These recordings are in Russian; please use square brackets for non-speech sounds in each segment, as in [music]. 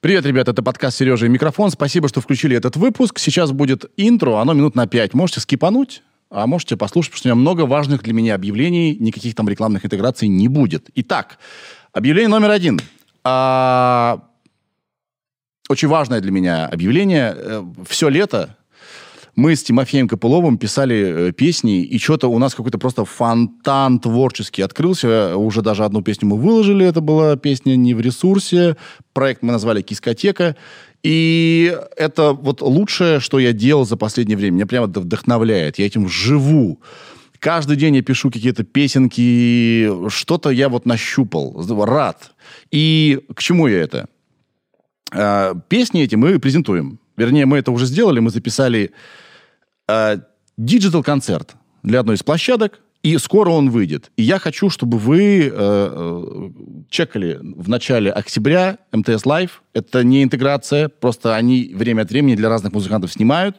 Привет, ребята, это подкаст «Сережа и микрофон». Спасибо, что включили этот выпуск. Сейчас будет интро, оно минут на пять. Можете скипануть, а можете послушать, потому что у меня много важных для меня объявлений, никаких там рекламных интеграций не будет. Итак, объявление номер один. А, очень важное для меня объявление. Все лето мы с Тимофеем Копыловым писали э, песни, и что-то у нас какой-то просто фонтан творческий открылся. Уже даже одну песню мы выложили, это была песня не в ресурсе. Проект мы назвали «Кискотека». И это вот лучшее, что я делал за последнее время. Меня прямо вдохновляет. Я этим живу. Каждый день я пишу какие-то песенки, что-то я вот нащупал, рад. И к чему я это? А, песни эти мы презентуем. Вернее, мы это уже сделали, мы записали digital-концерт для одной из площадок, и скоро он выйдет. И я хочу, чтобы вы э, э, чекали в начале октября МТС Лайв. Это не интеграция, просто они время от времени для разных музыкантов снимают.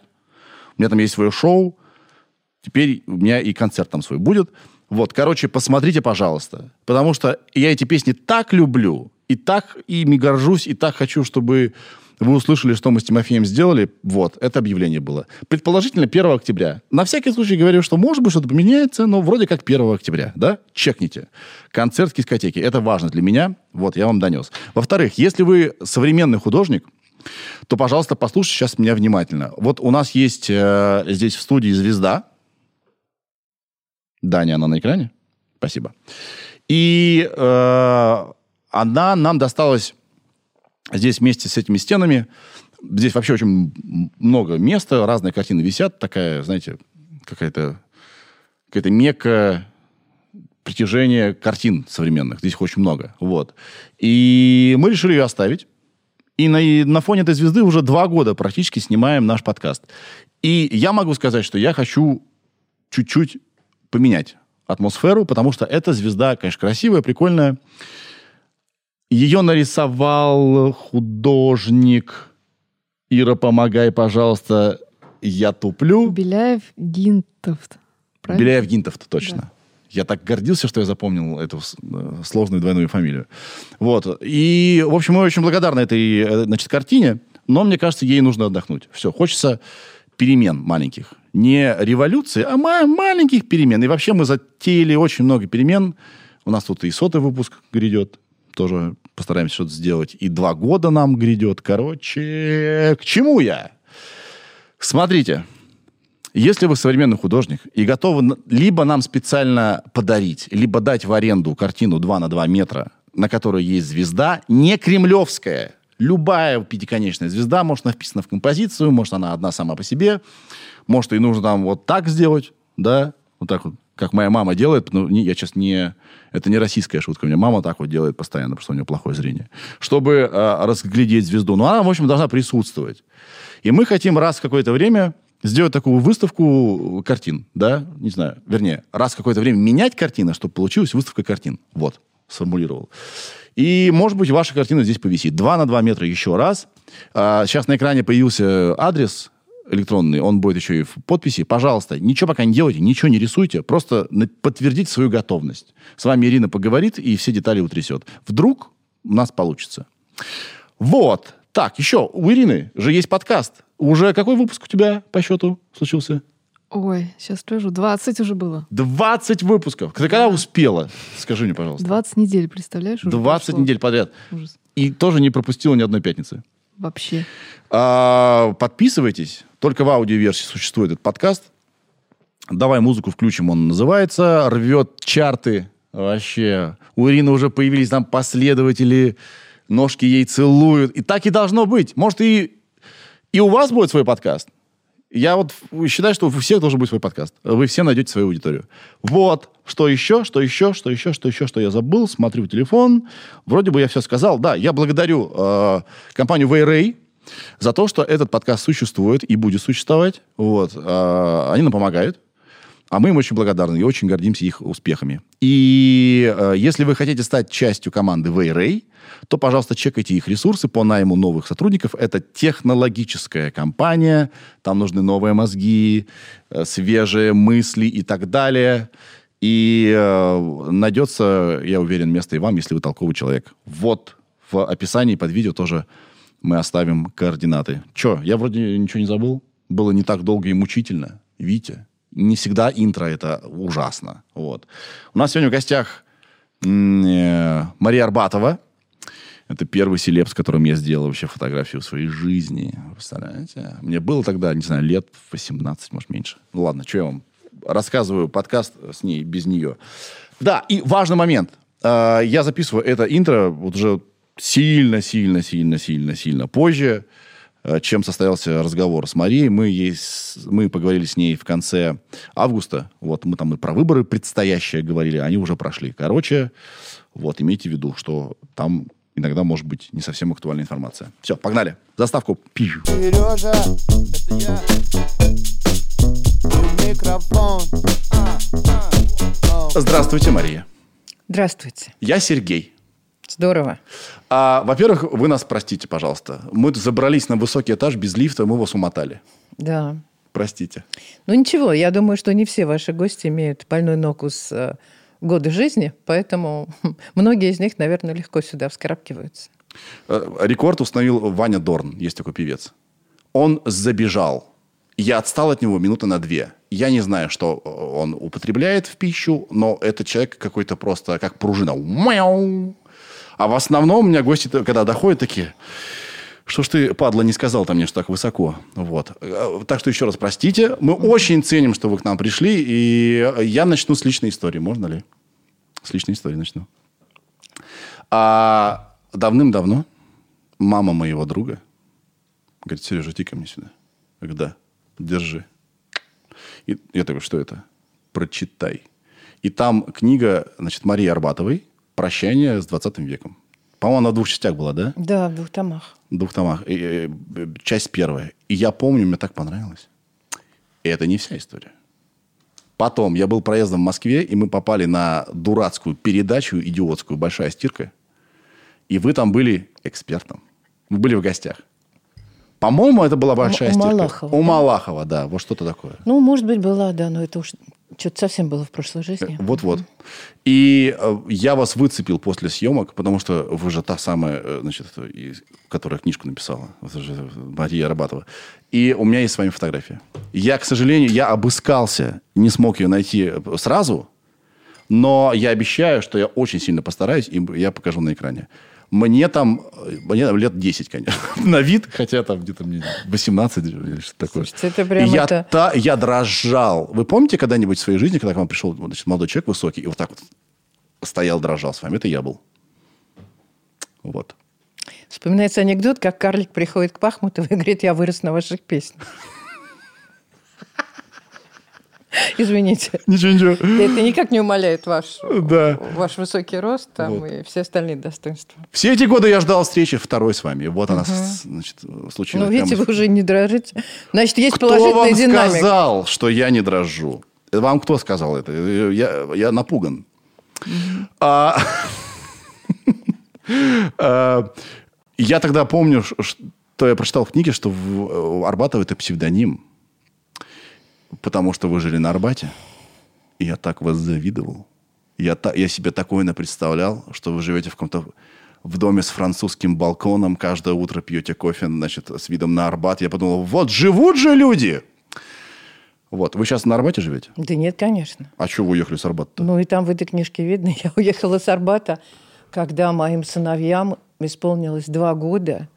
У меня там есть свое шоу. Теперь у меня и концерт там свой будет. Вот, короче, посмотрите, пожалуйста. Потому что я эти песни так люблю, и так ими горжусь, и так хочу, чтобы вы услышали, что мы с Тимофеем сделали. Вот, это объявление было. Предположительно, 1 октября. На всякий случай говорю, что может быть что-то поменяется, но вроде как 1 октября, да? Чекните. Концерт в дискотеке. Это важно для меня. Вот, я вам донес. Во-вторых, если вы современный художник, то, пожалуйста, послушайте сейчас меня внимательно. Вот у нас есть э, здесь в студии звезда. Даня, она на экране? Спасибо. И э, она нам досталась Здесь вместе с этими стенами, здесь вообще очень много места, разные картины висят, такая, знаете, какая-то какая-то мека притяжение картин современных. Здесь их очень много. Вот. И мы решили ее оставить. И на, на фоне этой звезды уже два года практически снимаем наш подкаст. И я могу сказать, что я хочу чуть-чуть поменять атмосферу, потому что эта звезда, конечно, красивая, прикольная. Ее нарисовал художник. Ира, помогай, пожалуйста. Я туплю. Беляев Гинтовт. Правильно? Беляев Гинтовт, точно. Да. Я так гордился, что я запомнил эту э, сложную двойную фамилию. Вот. И, в общем, мы очень благодарны этой э, значит, картине, но мне кажется, ей нужно отдохнуть. Все, хочется перемен маленьких. Не революции, а маленьких перемен. И вообще мы затеяли очень много перемен. У нас тут и сотый выпуск грядет тоже постараемся что-то сделать. И два года нам грядет. Короче, к чему я? Смотрите, если вы современный художник и готовы либо нам специально подарить, либо дать в аренду картину 2 на 2 метра, на которой есть звезда, не кремлевская, любая пятиконечная звезда, может, она вписана в композицию, может, она одна сама по себе, может, и нужно там вот так сделать, да, вот так вот как моя мама делает, ну, не, я сейчас не... Это не российская шутка. У меня мама так вот делает постоянно, потому что у нее плохое зрение. Чтобы э, разглядеть звезду. Но она, в общем, должна присутствовать. И мы хотим раз в какое-то время сделать такую выставку картин, да, не знаю, вернее, раз в какое-то время менять картины, чтобы получилась выставка картин. Вот, сформулировал. И, может быть, ваша картина здесь повисит. Два на два метра еще раз. А, сейчас на экране появился адрес электронный, он будет еще и в подписи. Пожалуйста, ничего пока не делайте, ничего не рисуйте, просто подтвердите свою готовность. С вами Ирина поговорит и все детали утрясет. Вдруг у нас получится. Вот. Так, еще, у Ирины же есть подкаст. Уже какой выпуск у тебя по счету случился? Ой, сейчас скажу. 20 уже было. 20 выпусков. Ты когда успела? Скажи мне, пожалуйста. 20 недель, представляешь? 20 прошло. недель подряд. Ужас. И тоже не пропустила ни одной пятницы. Вообще. А, подписывайтесь. Только в аудиоверсии существует этот подкаст. Давай музыку включим, он называется. Рвет чарты. Вообще. У Ирины уже появились там последователи. Ножки ей целуют. И так и должно быть. Может, и, и у вас будет свой подкаст. Я вот считаю, что у всех должен быть свой подкаст. Вы все найдете свою аудиторию. Вот. Что еще, что еще, что еще, что еще, что я забыл. Смотрю телефон. Вроде бы я все сказал. Да, я благодарю э, компанию Wayray за то, что этот подкаст существует и будет существовать. Вот. Э, они нам помогают. А мы им очень благодарны и очень гордимся их успехами. И э, если вы хотите стать частью команды Wayray, то, пожалуйста, чекайте их ресурсы по найму новых сотрудников. Это технологическая компания, там нужны новые мозги, э, свежие мысли и так далее. И э, найдется, я уверен, место и вам, если вы толковый человек. Вот В описании под видео тоже мы оставим координаты. Че, я вроде ничего не забыл? Было не так долго и мучительно. Витя, не всегда интро это ужасно. Вот. У нас сегодня в гостях э, Мария Арбатова. Это первый селеб, с которым я сделал вообще фотографию в своей жизни. Представляете? Мне было тогда, не знаю, лет 18, может, меньше. Ну ладно, что я вам рассказываю подкаст с ней, без нее. Да, и важный момент. Э, Я записываю это интро вот уже сильно, сильно, сильно, сильно, сильно позже, э, чем состоялся разговор с Марией. Мы, с- мы поговорили с ней в конце августа. Вот мы там и про выборы предстоящие говорили, они уже прошли. Короче, вот имейте в виду, что там иногда может быть не совсем актуальная информация. Все, погнали. Заставку. Пью. Сережа, это я. И микрофон. А, а. Здравствуйте, Мария. Здравствуйте. Я Сергей. Здорово. А, во-первых, вы нас простите, пожалуйста. Мы забрались на высокий этаж без лифта, мы вас умотали. Да. Простите. Ну ничего, я думаю, что не все ваши гости имеют больной ногу с э, года жизни, поэтому [laughs] многие из них, наверное, легко сюда вскарабкиваются. Э, Рекорд установил Ваня Дорн, есть такой певец. Он забежал. Я отстал от него минуты на две. Я не знаю, что он употребляет в пищу, но это человек какой-то просто как пружина. А в основном у меня гости, когда доходят, такие... Что ж ты, падла, не сказал там мне, что так высоко. Вот. Э, Так что еще раз простите. Мы очень ценим, что вы к нам пришли. И я начну с личной истории. Можно ли? С личной истории начну. А давным-давно мама моего друга говорит, Сережа, иди ко мне сюда. Я говорю, да, держи. И я такой, что это? Прочитай. И там книга, значит, Марии Арбатовой «Прощание с 20 веком». По-моему, она в двух частях была, да? Да, в двух томах. В двух томах. И, э, э, часть первая. И я помню, мне так понравилось. И это не вся история. Потом я был проездом в Москве, и мы попали на дурацкую передачу идиотскую «Большая стирка». И вы там были экспертом. Вы были в гостях. По-моему, это была «Большая у стирка». Малахова, У да? Малахова, да. Вот что-то такое. Ну, может быть, была, да, но это уж что-то совсем было в прошлой жизни. Э, Вот-вот. И э, я вас выцепил после съемок, потому что вы же та самая, э, значит, которая книжку написала. Мария Арбатова. И у меня есть с вами фотография. Я, к сожалению, я обыскался, не смог ее найти сразу, но я обещаю, что я очень сильно постараюсь, и я покажу на экране. Мне там, э, мне там лет 10, конечно, [laughs] на вид, хотя там где-то мне 18 или что-то такое. Слушайте, это прям я, это- та- я дрожал. Вы помните когда-нибудь в своей жизни, когда к вам пришел значит, молодой человек высокий, и вот так вот стоял, дрожал с вами? Это я был. Вот. Вспоминается анекдот, как карлик приходит к Пахмутову и говорит, я вырос на ваших песнях. [laughs] Извините. Ничего, ничего. Это никак не умаляет ваш, Да. ваш высокий рост там, Вот. и все остальные достоинства. Все эти годы я ждал встречи второй с вами. Вот она, с- значит, случилась. Ну, видите, прямо вы уже не дрожите. Значит, есть Кто положительная вам динамика. сказал, что я не дрожу? Вам кто сказал это? Я, я напуган. А, а, Я тогда помню, что я прочитал в книге, что в- у Арбатова это псевдоним. Потому что вы жили на Арбате. И я так вас завидовал. Я, та- я себе такое напредставлял, что вы живете в каком-то в доме с французским балконом, каждое утро пьете кофе, значит, с видом на Арбат. Я подумал, вот живут же люди! Вот, вы сейчас на Арбате живете? Да нет, конечно. А что вы уехали с Арбата? Ну и там в этой книжке видно, [laughs] я уехала с Арбата, когда моим сыновьям исполнилось два года.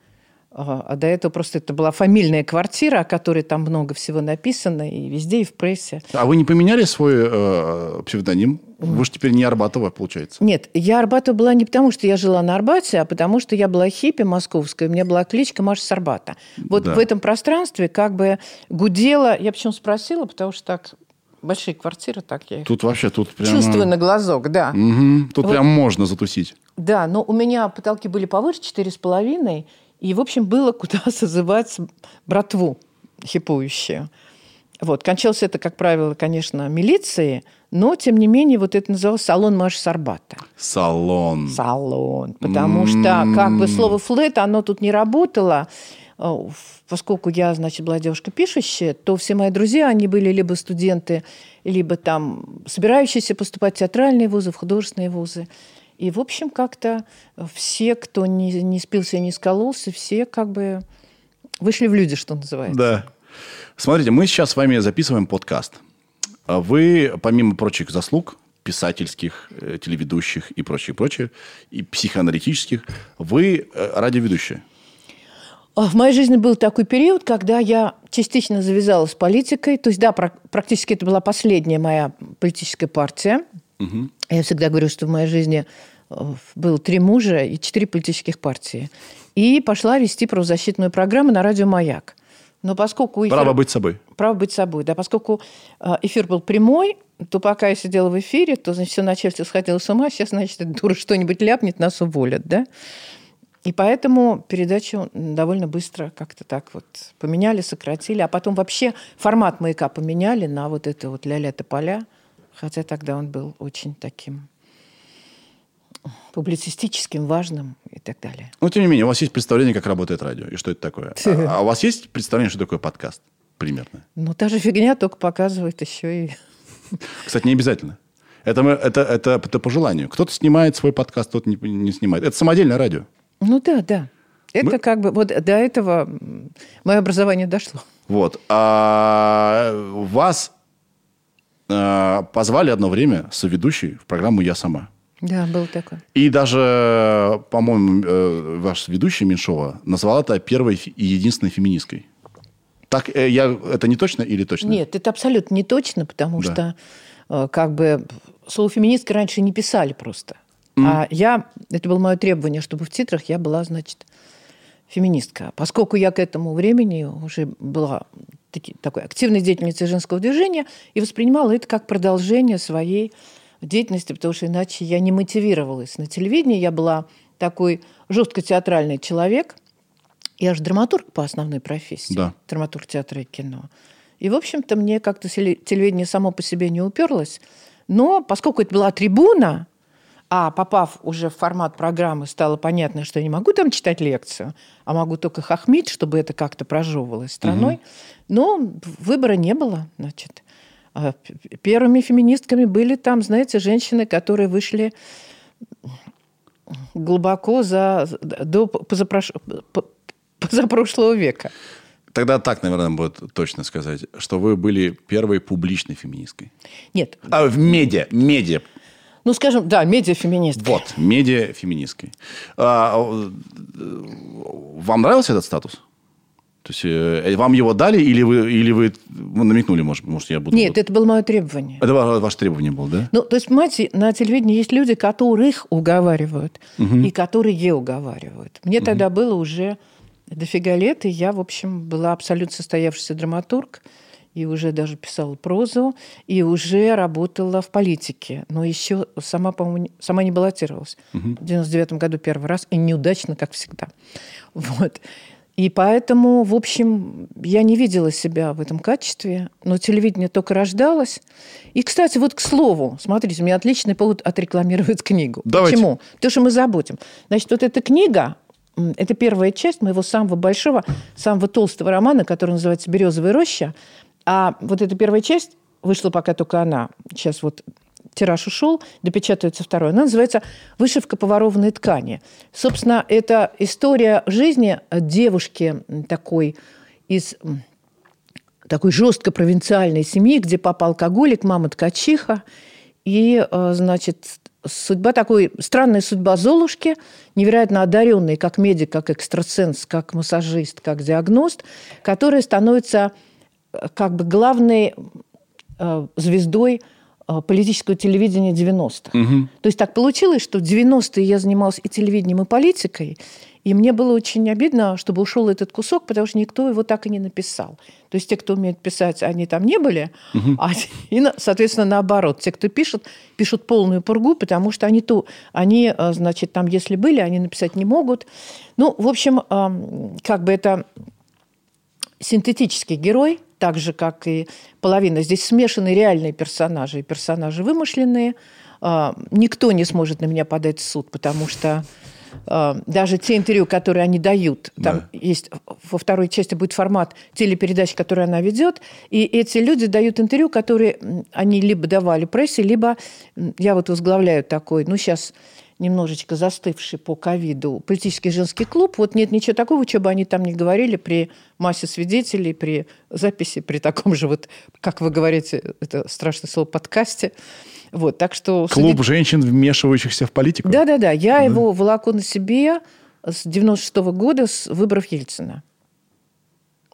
А до этого просто это была фамильная квартира, о которой там много всего написано, и везде, и в прессе. А вы не поменяли свой э, псевдоним? Вы же теперь не Арбатова, получается. Нет, я Арбату была не потому, что я жила на Арбате, а потому что я была хиппи московская, у меня была кличка Маша с Арбата. Вот Да. в этом пространстве как бы гудела... Я почему спросила, потому что так большие квартиры, так я их Тут вообще, тут прям... чувствую на глазок, да. Мгм, тут Вот. прям можно затусить. Да, но у меня потолки были повыше, четыре с половиной, и, в общем, было куда [laughs] созывать братву хипующую. Вот. Кончалось это, как правило, конечно, милицией, но, тем не менее, вот это называлось салон Маши Сарбата. Салон. Салон. Потому что, как бы, слово «флэт», оно тут не работало. Э, Поскольку я, значит, была девушка пишущая, то все мои друзья, они были либо студенты, либо там собирающиеся поступать в театральные вузы, в художественные вузы. И, в общем, как-то все, кто не, не спился и не скололся, все как бы вышли в люди, что называется. Да. Смотрите, мы сейчас с вами записываем подкаст. Вы, помимо прочих заслуг, писательских, э, телеведущих и прочее, прочее, и психоаналитических, вы э, радиоведущая. А В моей жизни был такой период, когда я частично завязала с политикой. То есть, да, прак- практически это была последняя моя политическая партия. Я всегда говорю, что в моей жизни э, было три мужа и четыре политических партии. И пошла вести правозащитную программу на радио «Маяк». Но поскольку... эфир- Право быть собой. Право быть собой, да. Поскольку э, эфир был прямой, то пока я сидела в эфире, то, значит, все начальство сходило с ума. Сейчас, значит, эта дура что-нибудь ляпнет, нас уволят, да. И поэтому передачу довольно быстро как-то так вот поменяли, сократили. А потом вообще формат «Маяка» поменяли на вот это вот «Ля-ля тополя». Хотя тогда он был очень таким публицистическим, важным и так далее. Но, тем не менее, у вас есть представление, как работает радио и что это такое. [laughs] А, а у вас есть представление, что такое подкаст? Примерно. Ну, та же фигня только показывает еще и... [laughs] Кстати, не обязательно. Это, мы- это, это, это по желанию. Кто-то снимает свой подкаст, кто-то не, не снимает. Это самодельное радио. Ну да, да. Это Мы- как бы... Вот до этого мое образование дошло. Вот. А вас а, позвали одно время соведущей в программу «Я сама». Да, был такой. И даже, по-моему, э, ваш ведущий Меньшова назвал это первой и единственной феминисткой. Так, э, я, это не точно или точно? Нет, это абсолютно не точно, потому Да. что э, как бы слово феминистка раньше не писали просто. А я, это было мое требование, чтобы в титрах я была, значит, феминистка. Поскольку я к этому времени уже была таки- такой активной деятельницей женского движения и воспринимала это как продолжение своей деятельности, потому что иначе я не мотивировалась. На телевидении я была такой жестко театральный человек. Я же драматург по основной профессии. Да. Драматург театра и кино. И, в общем-то, мне как-то теле- телевидение само по себе не уперлось. Но поскольку это была трибуна, а попав уже в формат программы, стало понятно, что я не могу там читать лекцию, а могу только хохмить, чтобы это как-то прожевывалось страной. Но выбора не было, значит. А Первыми феминистками были там, знаете, женщины, которые вышли глубоко за, до позапрош- позапрошлого века. Тогда так, наверное, будет точно сказать, что вы были первой публичной феминисткой. Нет, А в медиа, медиа, ну, скажем, да, медиафеминистка. вот, медиа феминисткой. А, э, вам нравился этот статус? То есть э, вам его дали или вы, или вы ну, намекнули, может, может я буду... Нет, это было мое требование. Это ва- ваше требование было, да? Ну, то есть, понимаете, на телевидении есть люди, которых уговаривают и которые уговаривают. Мне тогда было уже дофига лет, и я, в общем, была абсолютно состоявшийся драматург, и уже даже писала прозу, и уже работала в политике. Но еще сама, по-моему, сама не баллотировалась. В 99 году первый раз, и неудачно, как всегда. Вот. И поэтому, в общем, я не видела себя в этом качестве, но телевидение только рождалось. И, кстати, вот к слову, смотрите, у меня отличный повод отрекламировать книгу. Давайте. Почему? Потому что мы забудем. Значит, вот эта книга, это первая часть моего самого большого, самого толстого романа, который называется «Березовая роща». А вот эта первая часть, вышла пока только она, сейчас вот тираж ушел, допечатывается второй. Она называется «Вышивка по ворованной ткани». Собственно, это история жизни девушки такой из такой жестко провинциальной семьи, где папа алкоголик, мама ткачиха. И, э, значит, судьба такой, странная судьба Золушки, невероятно одаренной как медик, как экстрасенс, как массажист, как диагност, которая становится как бы главной э, звездой э, политического телевидения 90-х. То есть так получилось, что в 90-е я занималась и телевидением, и политикой, и мне было очень обидно, чтобы ушел этот кусок, потому что никто его так и не написал. То есть те, кто умеет писать, они там не были, а, [laughs] и, соответственно, наоборот. Те, кто пишет, пишут полную пургу, потому что они, то, они, э, значит, там, если были, они написать не могут. Ну, в общем, как бы это синтетический герой, так же, как и половина. Здесь смешаны реальные персонажи и персонажи вымышленные. А, Никто не сможет на меня подать в суд, потому что а, даже те интервью, которые они дают, там Да. есть во второй части будет формат телепередач, который она ведет, и эти люди дают интервью, которые они либо давали прессе, либо я вот возглавляю такой, ну сейчас немножечко застывший по ковиду политический женский клуб. Вот нет ничего такого, что бы они там не говорили при массе свидетелей, при записи, при таком же вот, как вы говорите, это страшное слово, подкасте. Вот, так что... Клуб женщин, вмешивающихся в политику. Да-да-да, я его волоку на себе с 96 года, с выборов Ельцина.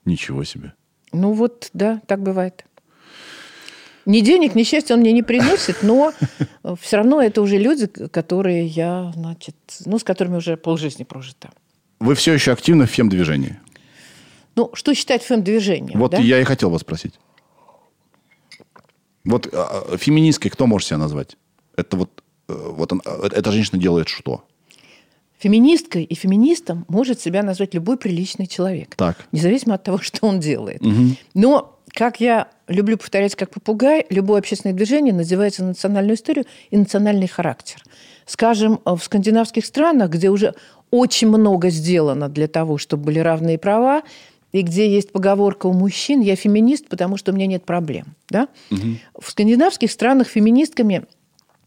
Ничего себе. Ну вот, да, так бывает. Ни денег, ни счастья он мне не приносит, но все равно это уже люди, которые я, значит, ну, с которыми уже полжизни прожита. Вы все еще активны в фем-движении? Ну, что считать фэм-движением? Вот да? я и хотел вас спросить. Вот а, а, феминисткой кто может себя назвать? Это вот, э, вот он, э, эта женщина делает что? Феминисткой и феминистом может себя назвать любой приличный человек. Так. Независимо от того, что он делает. Мгм. Но, как я люблю повторять как попугай, любое общественное движение называется национальную историю и национальный характер. Скажем, в скандинавских странах, где уже очень много сделано для того, чтобы были равные права, и где есть поговорка у мужчин «я феминист, потому что у меня нет проблем». Да? В скандинавских странах феминистками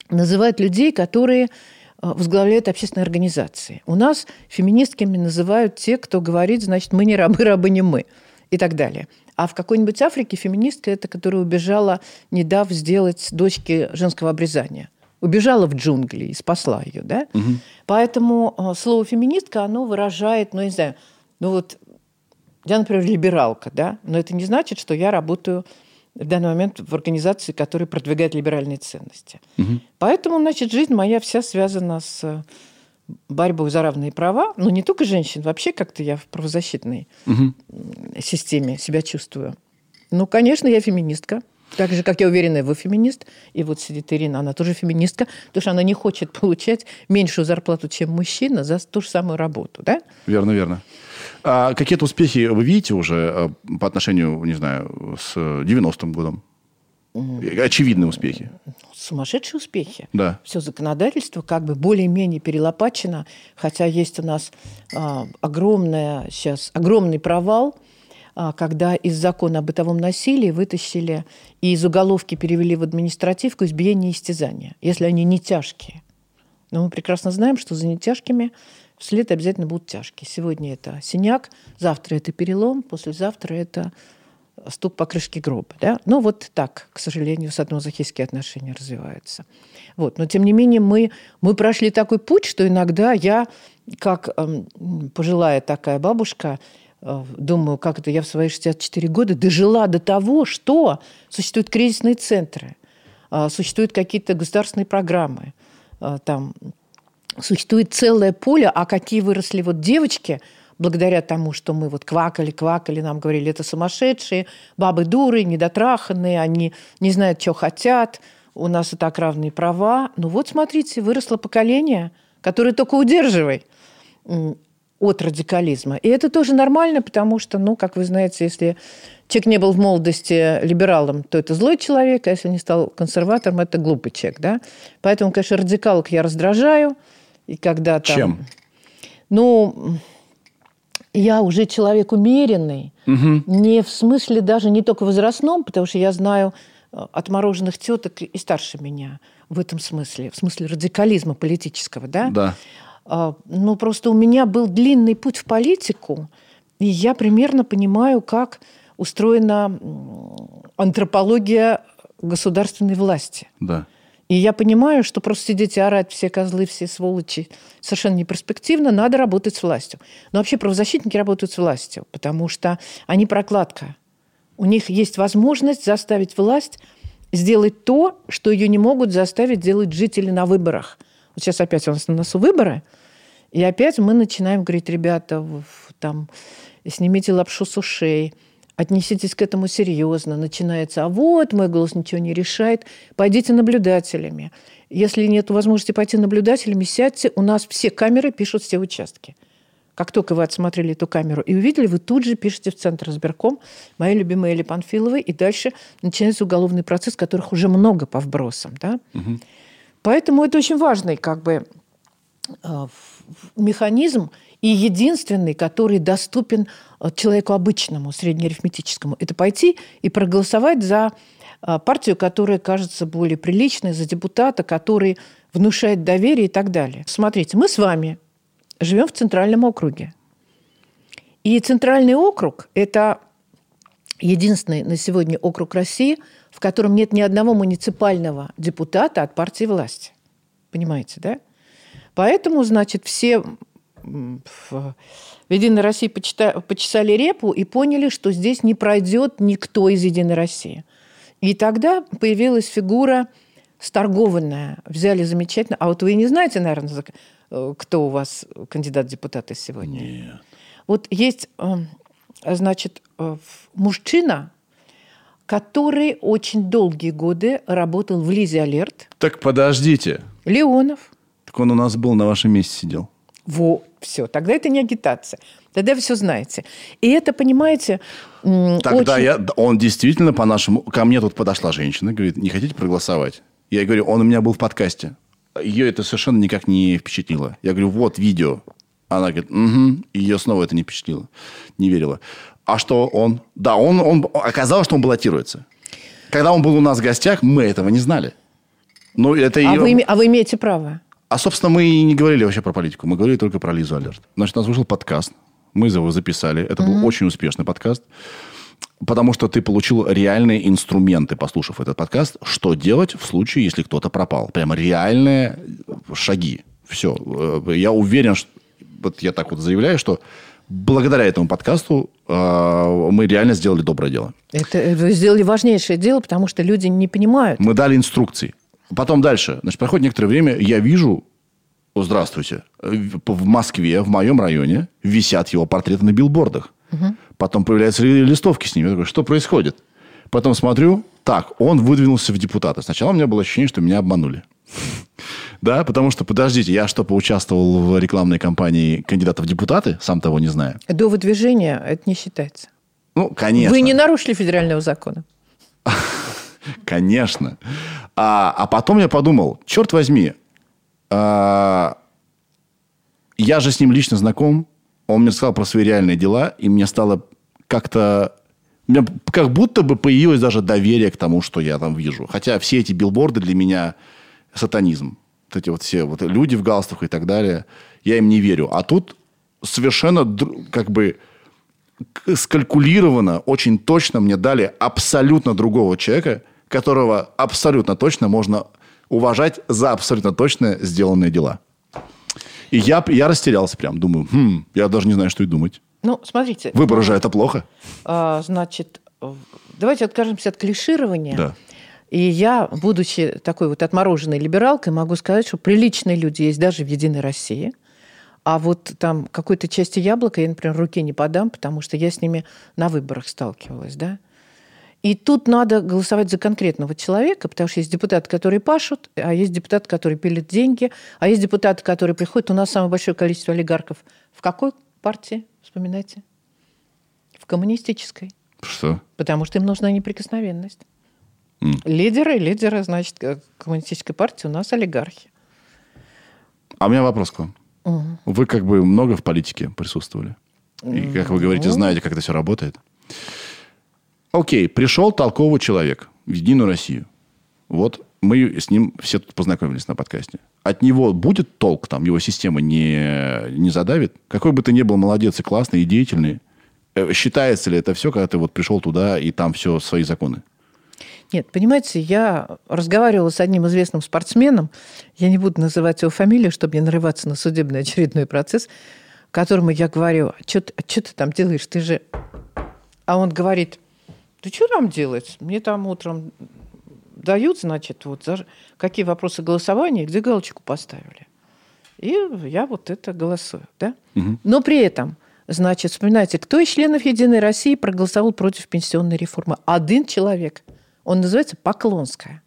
называют людей, которые э, возглавляют общественные организации. У нас феминистками называют те, кто говорит, значит, мы не рабы, рабы не мы и так далее. А в какой-нибудь Африке феминистка – это которая убежала, не дав сделать дочке женского обрезания. Убежала в джунгли и спасла ее, да? Поэтому э, слово «феминистка», оно выражает, ну, не знаю, ну вот я, например, либералка, да, но это не значит, что я работаю в данный момент в организации, которая продвигает либеральные ценности. Поэтому, значит, жизнь моя вся связана с борьбой за равные права, ну, не только женщин, вообще как-то я в правозащитной Мгм. системе себя чувствую. Ну, конечно, я феминистка. Так же, как я уверена, вы феминист. И вот сидит Ирина, она тоже феминистка, потому что она не хочет [laughs] получать меньшую зарплату, чем мужчина, за ту же самую работу. Да? Верно, верно. А какие-то успехи вы видите уже э, по отношению, не знаю, с 90-м годом? Очевидные успехи. Сумасшедшие успехи. Да. Все законодательство как бы более-менее перелопачено, хотя есть у нас а, огромная сейчас, огромный провал, а, когда из закона о бытовом насилии вытащили и из уголовки перевели в административку избиение и истязание, если они не тяжкие. Но мы прекрасно знаем, что за нетяжкими вслед обязательно будут тяжкие. Сегодня это синяк, завтра это перелом, послезавтра это стук по крышке гроба. Да? Ну, вот так, к сожалению, садно-мазохистские отношения развиваются. Вот. Но, тем не менее, мы, мы прошли такой путь, что иногда я, как эм, пожилая такая бабушка, э, думаю, как это я в свои 64 года дожила до того, что существуют кризисные центры, а, существуют какие-то государственные программы, а, там существует целое поле, а какие выросли вот девочки, благодаря тому, что мы вот квакали, квакали, нам говорили, это сумасшедшие, бабы дуры, недотраханные, они не знают, что хотят, у нас и так равные права. Ну вот, смотрите, выросло поколение, которое только удерживай от радикализма. И это тоже нормально, потому что, ну, как вы знаете, если человек не был в молодости либералом, то это злой человек, а если не стал консерватором, это глупый человек, да? Поэтому, конечно, радикалок я раздражаю, и когда там... Чем? Ну, я уже человек умеренный, не в смысле даже не только возрастном, потому что я знаю э, отмороженных теток и старше меня в этом смысле, в смысле радикализма политического, да? Да. А, Ну, просто у меня был длинный путь в политику, и я примерно понимаю, как устроена антропология государственной власти. Да. И я понимаю, что просто сидеть и орать все козлы, все сволочи совершенно не перспективно, надо работать с властью. Но вообще правозащитники работают с властью, потому что они прокладка. У них есть возможность заставить власть сделать то, что ее не могут заставить делать жители на выборах. Вот сейчас опять у нас на носу выборы, и опять мы начинаем говорить, ребята, там, снимите лапшу с ушей, отнеситесь к этому серьезно. Начинается, а вот мой голос ничего не решает, пойдите наблюдателями. Если нет возможности пойти наблюдателями, сядьте, у нас все камеры пишут все участки. Как только вы отсмотрели эту камеру и увидели, вы тут же пишете в Центр избирком мои любимые Эли Панфиловой, и дальше начинается уголовный процесс, которых уже много по вбросам. Да? Поэтому это очень важный как бы, э, механизм и единственный, который доступен человеку обычному, среднеарифметическому. Это пойти и проголосовать за э, партию, которая кажется более приличной, за депутата, который внушает доверие и так далее. Смотрите, мы с вами живем в Центральном округе. И Центральный округ – это единственный на сегодня округ России, в котором нет ни одного муниципального депутата от партии власти. Понимаете, да? Поэтому, значит, все в «Единой России» почита- почесали репу и поняли, что здесь не пройдет никто из «Единой России». И тогда появилась фигура сторгованная. Взяли замечательно. А вот вы не знаете, наверное, э, кто у вас кандидат в депутаты сегодня? Нет. Вот есть, э, значит, э, мужчина, который очень долгие годы работал в Лизе Алерт. Так подождите. Леонов. Так он у нас был на вашем месте сидел. Во, все. Тогда это не агитация. Тогда вы все знаете. И это, понимаете, Тогда очень- я, он действительно по нашему... Ко мне тут подошла женщина, говорит, не хотите проголосовать? Я говорю, он у меня был в подкасте. Ее это совершенно никак не впечатлило. Я говорю, вот видео. Она говорит, угу. Ее снова это не впечатлило. Не верила. А что он? Да, он, он... Оказалось, что он баллотируется. Когда он был у нас в гостях, мы этого не знали. Ну, это а, и- вы, а вы имеете право. А, собственно, мы и не говорили вообще про политику. Мы говорили только про Лизу Алерт. Значит, у нас вышел подкаст. Мы его записали. Это был очень успешный подкаст. Потому что ты получил реальные инструменты, послушав этот подкаст, что делать в случае, если кто-то пропал. Прямо реальные шаги. Все. Я уверен, что... Вот я так вот заявляю, что благодаря этому подкасту э, мы реально сделали доброе дело. Это э, вы сделали важнейшее дело, потому что люди не понимают. Мы дали инструкции. Потом дальше. Значит, проходит некоторое время, я вижу, о, здравствуйте, в Москве, в моем районе, висят его портреты на билбордах. Потом появляются ли- листовки с ними. Я такой, что происходит? Потом смотрю, так, он выдвинулся в депутаты. Сначала у меня было ощущение, что меня обманули. [laughs] Да, потому что, подождите, я что, поучаствовал в рекламной кампании кандидатов в депутаты, сам того не зная? До выдвижения это не считается. Ну, конечно. Вы не нарушили федерального закона. [laughs] [laughs] Конечно. А, а потом я подумал, черт возьми, а, я же с ним лично знаком, он мне рассказал про свои реальные дела, и мне стало как-то... У меня как будто бы появилось даже доверие к тому, что я там вижу. Хотя все эти билборды для меня сатанизм. Вот эти вот все вот люди в галстуках и так далее. Я им не верю. А тут совершенно как бы скалькулированно, очень точно мне дали абсолютно другого человека, которого абсолютно точно можно уважать за абсолютно точно сделанные дела. И я, я растерялся прям, думаю, «Хм, я даже не знаю, что и думать. Ну, смотрите. Выборы же это плохо. А, значит, давайте откажемся от клиширования. Да. И я, будучи такой вот отмороженной либералкой, могу сказать, что приличные люди есть даже в «Единой России». А вот там какой-то части яблока я, например, руки не подам, потому что я с ними на выборах сталкивалась, да. И тут надо голосовать за конкретного человека, потому что есть депутаты, которые пашут, а есть депутаты, которые пилят деньги, а есть депутаты, которые приходят. У нас самое большое количество олигархов. В какой партии? Вспоминайте. В коммунистической. Что? Потому что им нужна неприкосновенность. М. Лидеры, лидеры, значит, э, коммунистической партии у нас олигархи. А у меня вопрос к вам. Мгм. Вы как бы много в политике присутствовали. И, как вы говорите, знаете, как это все работает. Окей, пришел толковый человек в Единую Россию. Вот мы с ним все тут познакомились на подкасте. От него будет толк, там его система не, не задавит? Какой бы ты ни был молодец и классный, и деятельный, э, считается ли это все, когда ты вот пришел туда, и там все свои законы? Нет, понимаете, я разговаривала с одним известным спортсменом, я не буду называть его фамилию, чтобы не нарываться на судебный очередной процесс, которому я говорю, а что ты там делаешь, ты же... А он говорит, ты что там делать? Мне там утром дают, значит, вот за- какие вопросы голосования, где галочку поставили. И я вот это голосую, да? Но при этом, значит, вспоминайте, кто из членов Единой России проголосовал против пенсионной реформы? Один человек. Он называется Поклонская.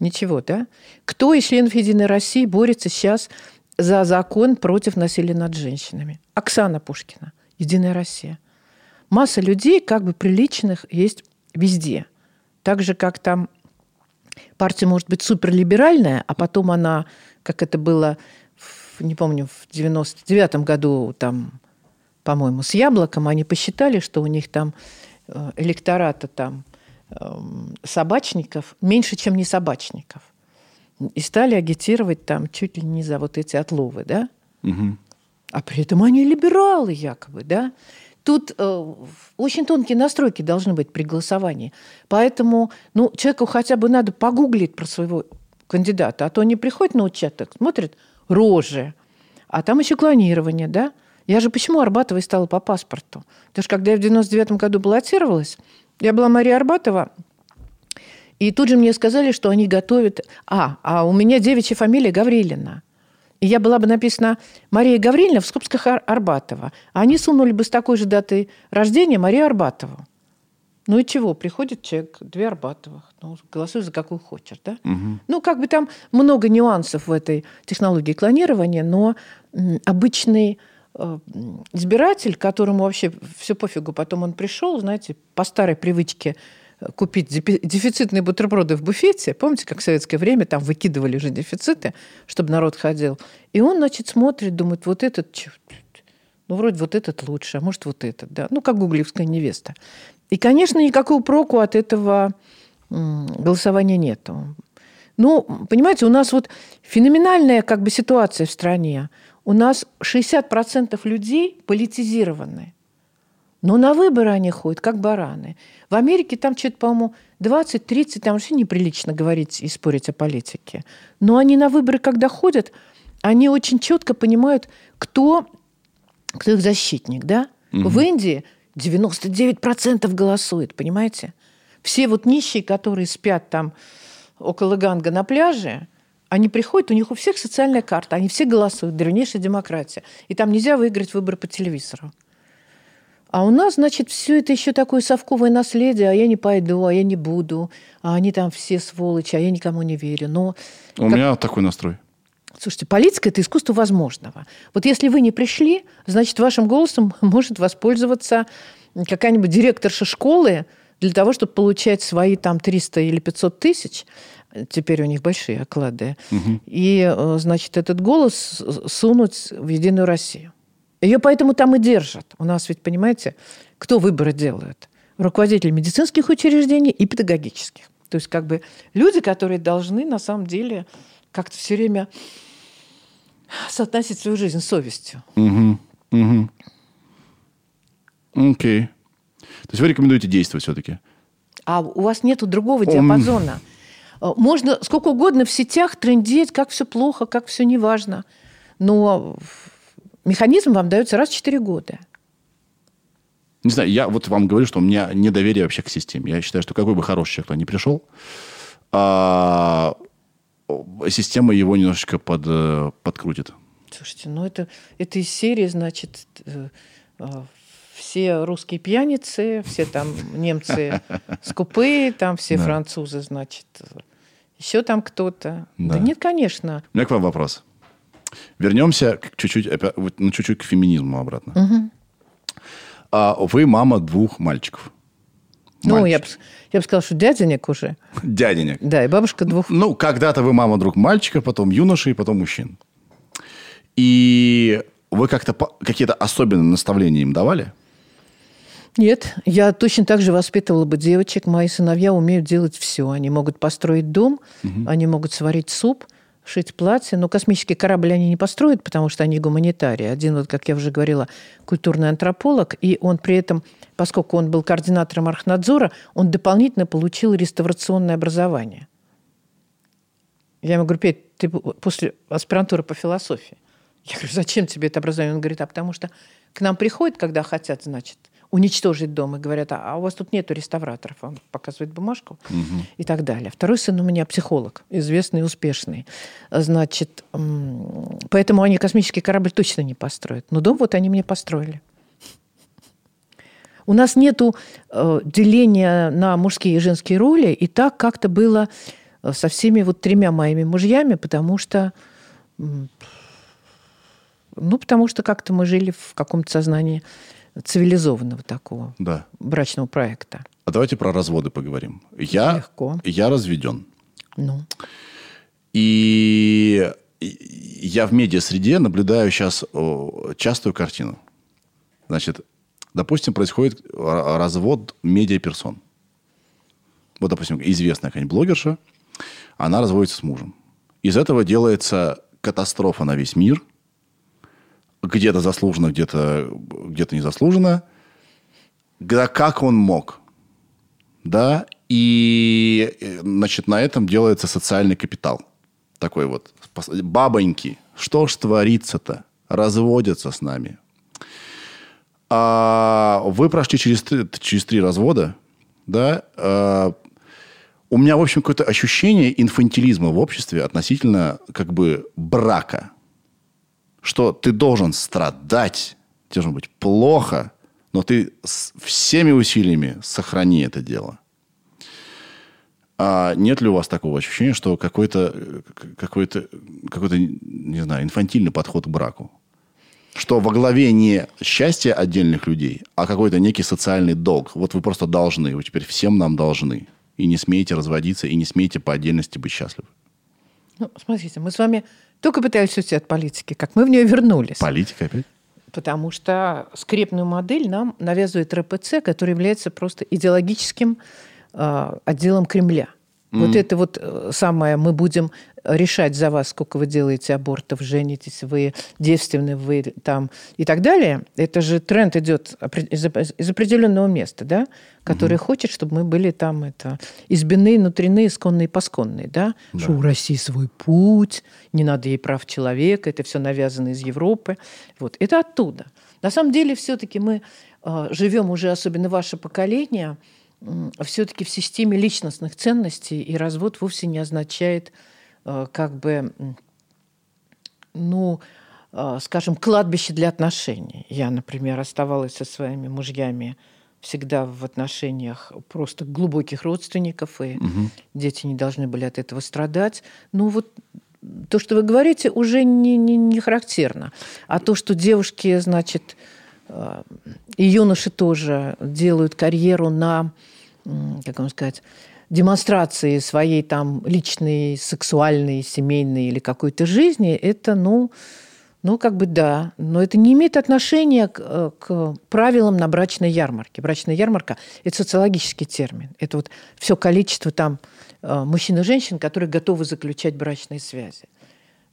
Ничего, да? Кто из членов Единой России борется сейчас за закон против насилия над женщинами? Оксана Пушкина, Единая Россия. Масса людей, как бы приличных, есть везде. Так же, как там партия может быть суперлиберальная, а потом она, как это было, в- не помню, в 99 году, там, по-моему, с яблоком, они посчитали, что у них там э, электората там эм, собачников меньше, чем не собачников. и стали агитировать там чуть ли не за вот эти отловы, да? Мгм. А при этом они либералы якобы, да? Тут э, очень тонкие настройки должны быть при голосовании. Поэтому ну, человеку хотя бы надо погуглить про своего кандидата. А то они приходят на участок, смотрят рожи, а там еще клонирование, да? Я же почему Арбатовой стала по паспорту? Потому что когда я в 99 году баллотировалась, я была Мария Арбатова, и тут же мне сказали, что они готовят... А, а у меня девичья фамилия Гаврилина. И я была бы написана Мария Гаврилина в скобках Ар- Арбатова. А они сунули бы с такой же датой рождения Марию Арбатову. Ну и чего? Приходит человек, две Арбатовых. Ну, голосуй за какую хочешь, да? Ну, как бы там много нюансов в этой технологии клонирования, но обычный э, избиратель, которому вообще все пофигу, потом он пришел, знаете, по старой привычке купить дефи- дефицитные бутерброды в буфете. Помните, как в советское время там выкидывали уже дефициты, чтобы народ ходил. И он, значит, смотрит, думает, вот этот, ну, вроде вот этот лучше, а может, вот этот, да. Ну, как гуглевская невеста. И, конечно, никакого проку от этого голосования нету. Ну, понимаете, у нас вот феноменальная как бы ситуация в стране. У нас 60% людей политизированы. Но на выборы они ходят, как бараны. В Америке там что-то, по-моему, 20-30, там вообще неприлично говорить и спорить о политике. Но они на выборы, когда ходят, они очень четко понимают, кто, кто их защитник, да? В Индии 99% голосует, понимаете? Все вот нищие, которые спят там около Ганга на пляже, они приходят, у них у всех социальная карта, они все голосуют, древнейшая демократия. И там нельзя выиграть выборы по телевизору. А у нас, значит, все это еще такое совковое наследие, а я не пойду, а я не буду, а они там все сволочи, а я никому не верю. Но, У как- меня такой настрой. слушайте, политика – это искусство возможного. Вот если вы не пришли, значит, вашим голосом [laughs] может воспользоваться какая-нибудь директорша школы для того, чтобы получать свои там 300 или 500 тысяч. Теперь у них большие оклады. И, э, значит, этот голос сунуть в Единую Россию. Ее поэтому там и держат. У нас ведь, понимаете, кто выборы делают? Руководители медицинских учреждений и педагогических. То есть как бы люди, которые должны на самом деле как-то все время соотносить свою жизнь с совестью. Мгм. Мгм. Окей. То есть вы рекомендуете действовать все-таки? А у вас нету другого диапазона. Э, Можно сколько угодно в сетях трендеть, как все плохо, как все неважно. Но механизм вам дается раз в 4 года. Не знаю, я вот вам говорю, что у меня недоверие вообще к системе. Я считаю, что какой бы хороший человек туда не пришел, а, система его немножечко под, э, подкрутит. Слушайте, ну это, это из серии, значит, э, э, все русские пьяницы, все там немцы [laughs] скупые, там все Да. французы, значит, еще там кто-то. Да. Да. нет, конечно. У меня к вам вопрос. Вернемся к чуть-чуть, ну, чуть-чуть к феминизму обратно. А вы мама двух мальчиков. Ну, я бы я б сказала, что дяденек уже. Дяденек. Да, и бабушка двух. Ну, когда-то вы мама двух мальчиков, потом юношей, потом мужчин. И вы как-то какие-то особенные наставления им давали? Нет, я точно так же воспитывала бы девочек. Мои сыновья умеют делать все. Они могут построить дом, они могут сварить суп, шить платье. Но космический корабль они не построят, потому что они гуманитарии. Один, вот, как я уже говорила, культурный антрополог, и он при этом, поскольку он был координатором архнадзора, он дополнительно получил реставрационное образование. Я ему говорю, Петь, ты после аспирантуры по философии. Я говорю, зачем тебе это образование? Он говорит, а потому что к нам приходят, когда хотят, значит, уничтожить дом, и говорят, а а у вас тут нету реставраторов. Он показывает бумажку и так далее. Второй сын у меня психолог, известный и успешный. Значит, поэтому они космический корабль точно не построят. Но дом вот они мне построили. У нас нету э, деления на мужские и женские роли, и так как-то было э, со всеми вот тремя моими мужьями, потому что, ну, потому что как-то мы жили в каком-то сознании цивилизованного такого Да. брачного проекта. А давайте про разводы поговорим. Я, Легко. я разведен. Ну, И я в медиа-среде наблюдаю сейчас частую картину. Значит, допустим, происходит р- развод медиаперсон. Вот, допустим, известная какая-нибудь блогерша, она разводится с мужем. из этого делается катастрофа на весь мир. Где-то заслуженно, где-то где незаслуженно. Да как он мог? Да, и, э, значит, на этом делается социальный капитал. Такой вот. Бабоньки, что ж творится-то? Разводятся с нами. А вы прошли через, через три развода, да? А, у меня, в общем, какое-то ощущение инфантилизма в обществе относительно как бы брака. Что ты должен страдать, тебе должно быть плохо, но ты всеми усилиями сохрани это дело. А нет ли у вас такого ощущения, что какой-то, э, какой-то, какой-то, не знаю, инфантильный подход к браку? Что во главе не счастье отдельных людей, а какой-то некий социальный долг. Вот вы просто должны, вы теперь всем нам должны. И не смеете разводиться, и не смеете по отдельности быть счастливы. Ну, смотрите, мы с вами только пытались уйти от политики, как мы в нее вернулись. Политика опять? Потому что скрепную модель нам навязывает РПЦ, который является просто идеологическим э, отделом Кремля. Вот это вот э, самое, мы будем решать за вас, сколько вы делаете абортов, женитесь, вы девственны, вы там и так далее. Это же тренд идет из, оп- из определенного места, да, который хочет, чтобы мы были там это избины, внутренние, исконные, посконные, да? Что у России свой путь, не надо ей прав человека, это все навязано из Европы. Вот, это оттуда. На самом деле все-таки мы э, живем уже, особенно ваше поколение, все-таки в системе личностных ценностей, и развод вовсе не означает э, как бы, ну, э, скажем, кладбище для отношений. Я, например, оставалась со своими мужьями всегда в отношениях просто глубоких родственников, и дети не должны были от этого страдать. Ну вот то, что вы говорите, уже не, не, не характерно. А то, что девушки, значит, и юноши тоже делают карьеру на, как вам сказать, демонстрации своей там личной, сексуальной, семейной или какой-то жизни, это, ну, ну, как бы да, но это не имеет отношения к, э, к правилам на брачной ярмарке. Брачная ярмарка – это социологический термин. Это вот все количество там э, мужчин и женщин, которые готовы заключать брачные связи.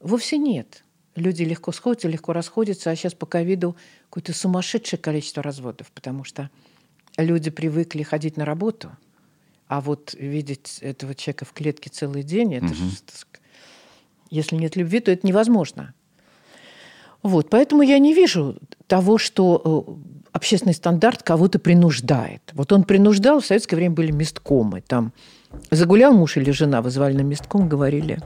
Вовсе нет. Люди легко сходятся, легко расходятся, а сейчас по ковиду какое-то сумасшедшее количество разводов, потому что люди привыкли ходить на работу, а вот видеть этого человека в клетке целый день, это же, так сказать, если нет любви, то это невозможно. Вот, поэтому я не вижу того, что э, общественный стандарт кого-то принуждает. Вот он принуждал, в советское время были месткомы. Там загулял муж или жена, вызвали на местком, говорили,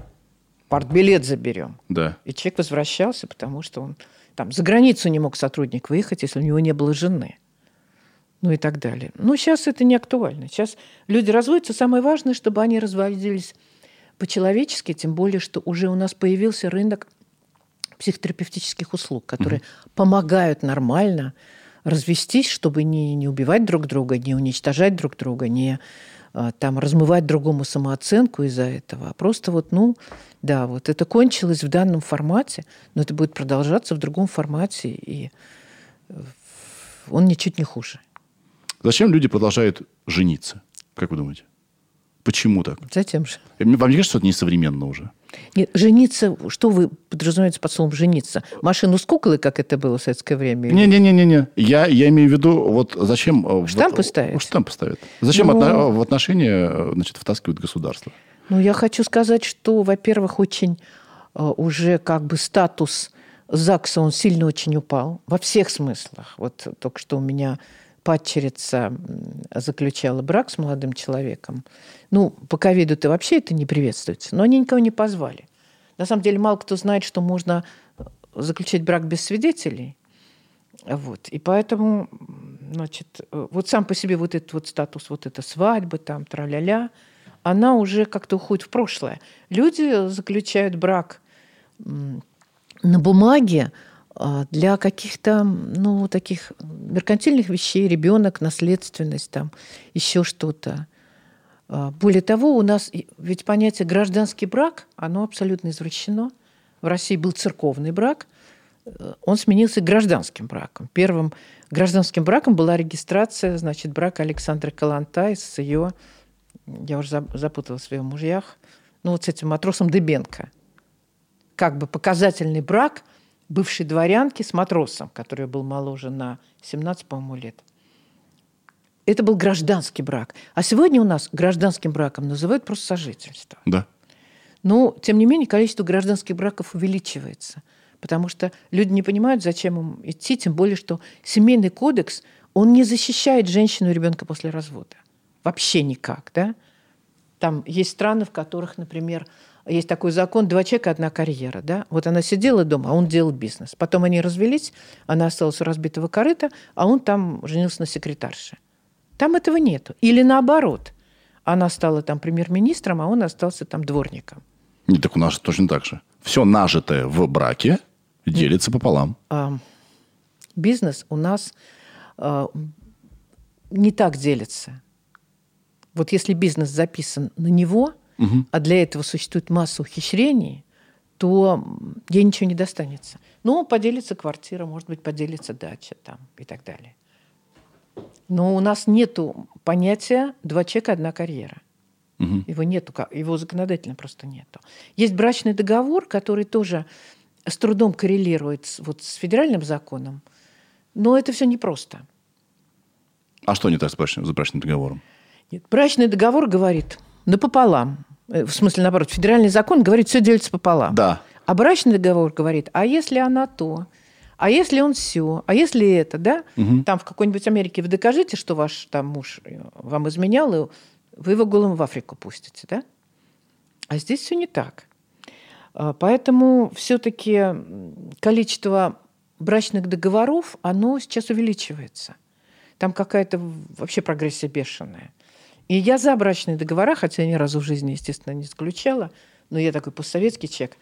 партбилет заберем. Да. И человек возвращался, потому что он там за границу не мог сотрудник выехать, если у него не было жены. Ну и так далее. Но сейчас это не актуально. Сейчас люди разводятся. Самое важное, чтобы они разводились по-человечески, тем более, что уже у нас появился рынок психотерапевтических услуг, которые помогают нормально развестись, чтобы не, не убивать друг друга, не уничтожать друг друга, не там размывать другому самооценку из-за этого. А просто вот, ну, да, вот это кончилось в данном формате, но это будет продолжаться в другом формате, и э, он ничуть не хуже. Зачем люди продолжают жениться? Как вы думаете? Почему так? Затем же. Вам не кажется, что это несовременно уже? Нет, жениться, что вы подразумеваете под словом жениться? Машину с куклой, как это было в советское время? Не-не-не-не. Я, я имею в виду, вот зачем... э, вот- Штампы ставить? Штампы ставят. Зачем Ну- отно- в отношения э, значит, втаскивают государство? Ну, я хочу сказать, что, во-первых, очень э, уже как бы статус ЗАГСа, он сильно очень упал во всех смыслах. Вот только что у меня падчерица заключала брак с молодым человеком. Ну, по ковиду-то вообще это не приветствуется, но они никого не позвали. На самом деле мало кто знает, что можно э, заключать брак без свидетелей. Вот. И поэтому, значит, э, вот сам по себе вот этот вот статус, вот эта свадьба, там, тра-ля-ля, она уже как-то уходит в прошлое. Люди заключают брак на бумаге для каких-то, ну, таких меркантильных вещей, ребенок, наследственность, там, еще что-то. А, Более того, у нас ведь понятие гражданский брак, оно абсолютно извращено. В России был церковный брак, э, он сменился гражданским браком. Первым гражданским браком была регистрация, значит, брака Александры Калантай с ее, я уже запуталась в ее мужьях, ну вот с этим матросом Дыбенко. как бы показательный брак бывшей дворянки с матросом, который был моложе на 17, по-моему, лет. Это был гражданский брак. А сегодня у нас гражданским браком называют просто сожительство. Да. Но, тем не менее, количество гражданских браков увеличивается. Потому что люди не понимают, зачем им идти, тем более, что семейный кодекс, он не защищает женщину и ребенка после развода. Вообще никак, да? Там есть страны, в которых, например, есть такой закон «два человека, одна карьера». Да? Вот она сидела дома, а он делал бизнес. Потом они развелись, она осталась у разбитого корыта, а он там женился на секретарше. Там этого нету. Или наоборот. Она стала там премьер-министром, а он остался там дворником. Не, так у нас точно так же. Все нажитое в браке делится пополам. А, бизнес у нас а, не так делится. Вот если бизнес записан на него, а для этого существует масса ухищрений, то ей ничего не достанется. Ну, поделится квартира, может быть, поделится дача там и так далее. Но у нас нету понятия «два человека, одна карьера». Его нету, его законодательно просто нету. Есть брачный договор, который тоже с трудом коррелирует с, вот, с федеральным законом, но это все непросто. А что не так с брачным, с брачным договором? Нет, брачный договор говорит напополам. Э, В смысле, наоборот, федеральный закон говорит, все делится пополам. Да. А брачный договор говорит, а если она то, а если он все, а если это, да? Там в какой-нибудь Америке вы докажите, что ваш там муж э, вам изменял, и вы его голым в Африку пустите, да? А здесь все не так. А, Поэтому все-таки количество брачных договоров, оно сейчас увеличивается. Там какая-то вообще прогрессия бешеная. И я за брачные договора, хотя я ни разу в жизни, естественно, не заключала, но я такой постсоветский человек.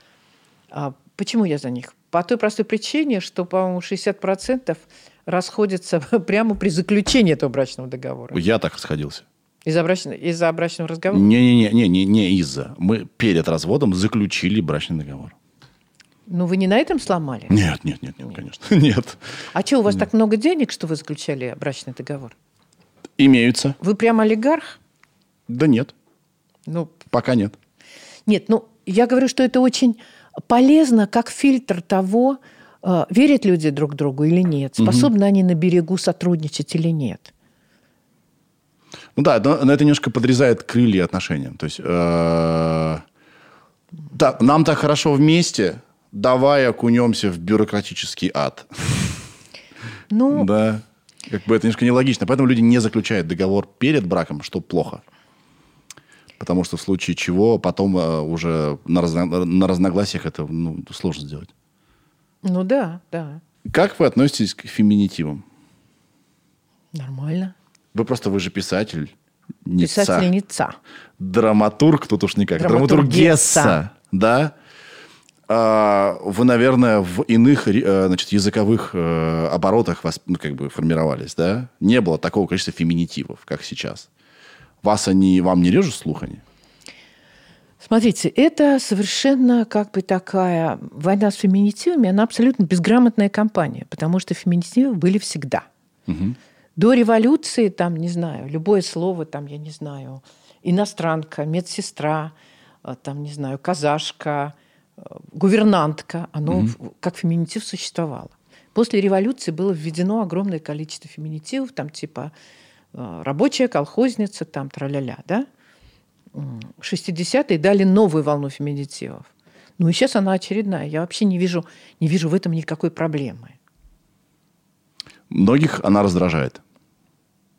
А почему я за них? По той простой причине, что, по-моему, 60% расходятся [laughs] прямо при заключении этого брачного договора. Я так расходился. Из-за, брачного, из-за брачного разговора? Не-не-не, не, не, не из-за. Мы перед разводом заключили брачный договор. Ну, вы не на этом сломали? Нет, нет, нет, нет, конечно. [laughs] Нет. А что, у вас так много денег, что вы заключали брачный договор? Имеются. Вы прям олигарх? Да нет. Ну, Пока нет. Нет, ну, я говорю, что это очень полезно, как фильтр того, э, верят люди друг другу или нет, способны они на берегу сотрудничать или нет. Ну да, но, но это немножко подрезает крылья отношениям. То есть, э, да, нам так хорошо вместе, давай окунемся в бюрократический ад. Ну, Да. Как бы это немножко нелогично. Поэтому люди не заключают договор перед браком, что плохо. Потому что в случае чего потом э, уже на, разно- на разногласиях это ну, сложно сделать. ну да, да, Как вы относитесь к феминитивам? нормально. Вы просто, вы же писатель. ница. Писательница. Драматург, тут уж никак. Драматургесса. Драматургесса. Да. А, вы, наверное, в иных э, значит, языковых э, оборотах вас, ну, как бы формировались, да? Не было такого количества феминитивов, как сейчас. Вас они, вам не режут слух они? Смотрите, это совершенно как бы такая война с феминитивами, она абсолютно безграмотная кампания, потому что феминитивы были всегда. До революции, там, не знаю, любое слово, там, я не знаю, иностранка, медсестра, э, там, не знаю, казашка, гувернантка, оно в- как феминитив существовало. После революции было введено огромное количество феминитивов, там, типа э, рабочая, колхозница, там, траля-ля, да? М, 60-е дали новую волну феминитивов. Ну и сейчас она очередная. Я вообще не вижу, не вижу в этом никакой проблемы. Многих она раздражает.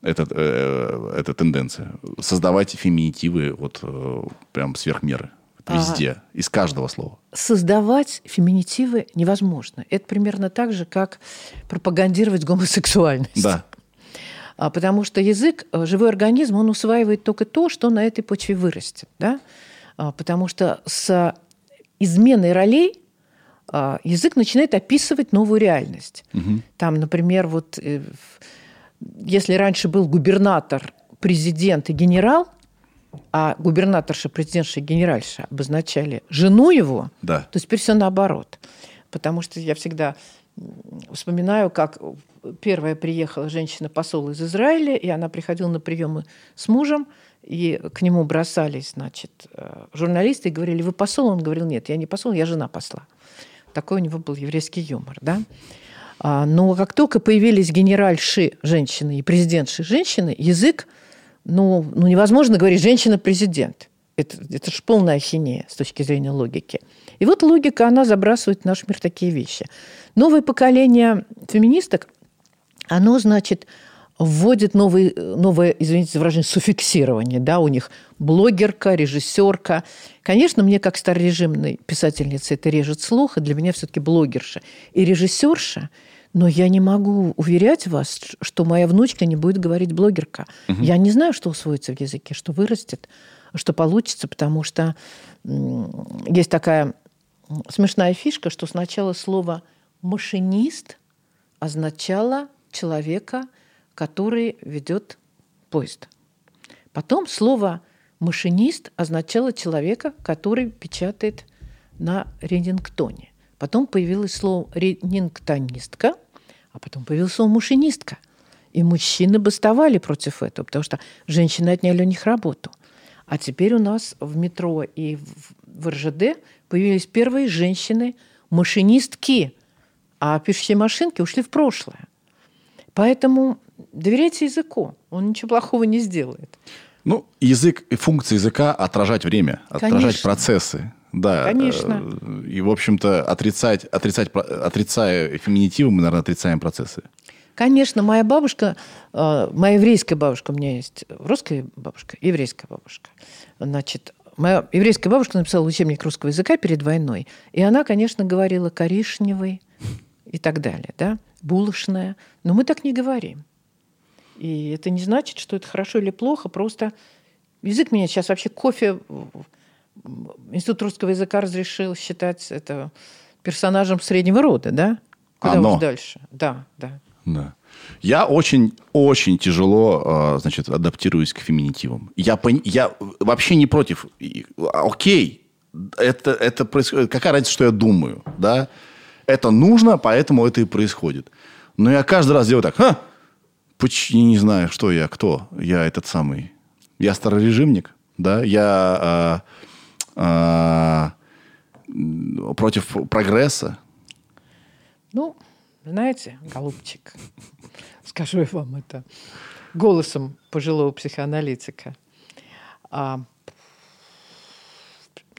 Это, э, эта тенденция. Создавать феминитивы вот э, прям сверх меры. Везде. Из каждого слова. Создавать феминитивы невозможно. Это примерно так же, как пропагандировать гомосексуальность. Да. А, Потому что язык, э, живой организм, он усваивает только то, что на этой почве вырастет. Да? А, Потому что с изменой ролей а, язык начинает описывать новую реальность. Там, например, вот э, если раньше был губернатор, президент и генерал, а губернаторша, президентша и генеральша обозначали жену его, Да. то теперь все наоборот. Потому что я всегда вспоминаю, как первая приехала женщина-посол из Израиля, и она приходила на приемы с мужем, и к нему бросались, значит, э, журналисты и говорили, вы посол? Он говорил, нет, я не посол, я жена посла. Такой у него был еврейский юмор, да. А, Но как только появились генеральши женщины и президентши женщины, язык, ну, ну невозможно говорить женщина-президент. Это, это же полная ахинея с точки зрения логики. И вот логика, она забрасывает в наш мир такие вещи. Новое поколение феминисток, оно, значит, вводит новый, новое, извините за выражение, суффиксирование. Да? У них блогерка, режиссерка. Конечно, мне, как старорежимной писательнице, это режет слух, и для меня все-таки блогерша и режиссерша. Но я не могу уверять вас, что моя внучка не будет говорить блогерка. Я не знаю, что усвоится в языке, что вырастет, что получится, потому что есть такая смешная фишка, что сначала слово «машинист» означало человека, который ведет поезд. Потом слово «машинист» означало человека, который печатает на Ренингтоне. Потом появилось слово «ренингтонистка», а потом появилось слово «машинистка». И мужчины бастовали против этого, потому что женщины отняли у них работу. А теперь у нас в метро и в- РЖД появились первые женщины-машинистки, а пишущие машинки ушли в прошлое. Поэтому доверяйте языку, он ничего плохого не сделает. Ну, язык и функция языка отражать время, отражать Конечно. процессы. Да. Конечно. э, И, в общем-то, отрицать, отрицать, отрицая феминитивы, мы, наверное, отрицаем процессы. Конечно, моя бабушка, э, моя еврейская бабушка, у меня есть русская бабушка, еврейская бабушка. Значит, моя еврейская бабушка написала учебник русского языка перед войной, и она, конечно, говорила коричневый и так далее, да, булочная. Но мы так не говорим. И это не значит, что это хорошо или плохо, просто язык меня сейчас вообще кофе Институт русского языка разрешил считать это персонажем среднего рода, да? Куда Оно. уж дальше? Да, да. Да. Я очень, очень тяжело, э, значит, адаптируюсь к феминитивам. Я, пон- я вообще не против. И- Окей, это, это происходит. Какая разница, что я думаю, да? Это нужно, поэтому это и происходит. Но я каждый раз делаю так, ха, почти не знаю, что я, кто. Я этот самый. Я старорежимник, да? Я э, м, против прогресса. Ну, знаете, голубчик, [laughs] скажу я вам это голосом пожилого психоаналитика. А,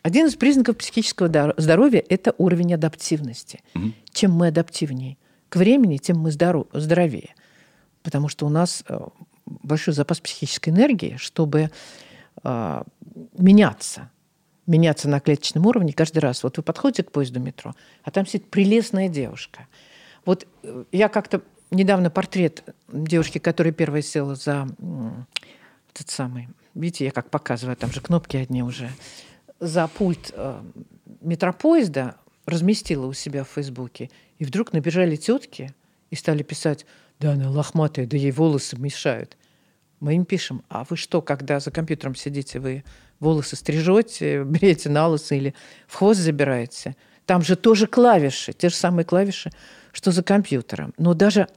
Один из признаков психического здоровья – это уровень адаптивности. Чем мы адаптивнее к времени, тем мы здоров- здоровее. Потому что у нас э, большой запас психической энергии, чтобы э, меняться. Меняться на клеточном уровне каждый раз. Вот вы подходите к поезду метро, а там сидит прелестная девушка. Вот э, я как-то недавно портрет девушки, которая первая села за этот самый, видите, я как показываю, там же кнопки одни уже, за пульт э, метропоезда разместила у себя в Фейсбуке. И вдруг набежали тетки и стали писать, да она лохматая, да ей волосы мешают. Мы им пишем, а вы что, когда за компьютером сидите, вы волосы стрижете, [laughs] берете на лысо или в хвост забираете? Там же тоже клавиши, те же самые клавиши, что за компьютером. Но даже,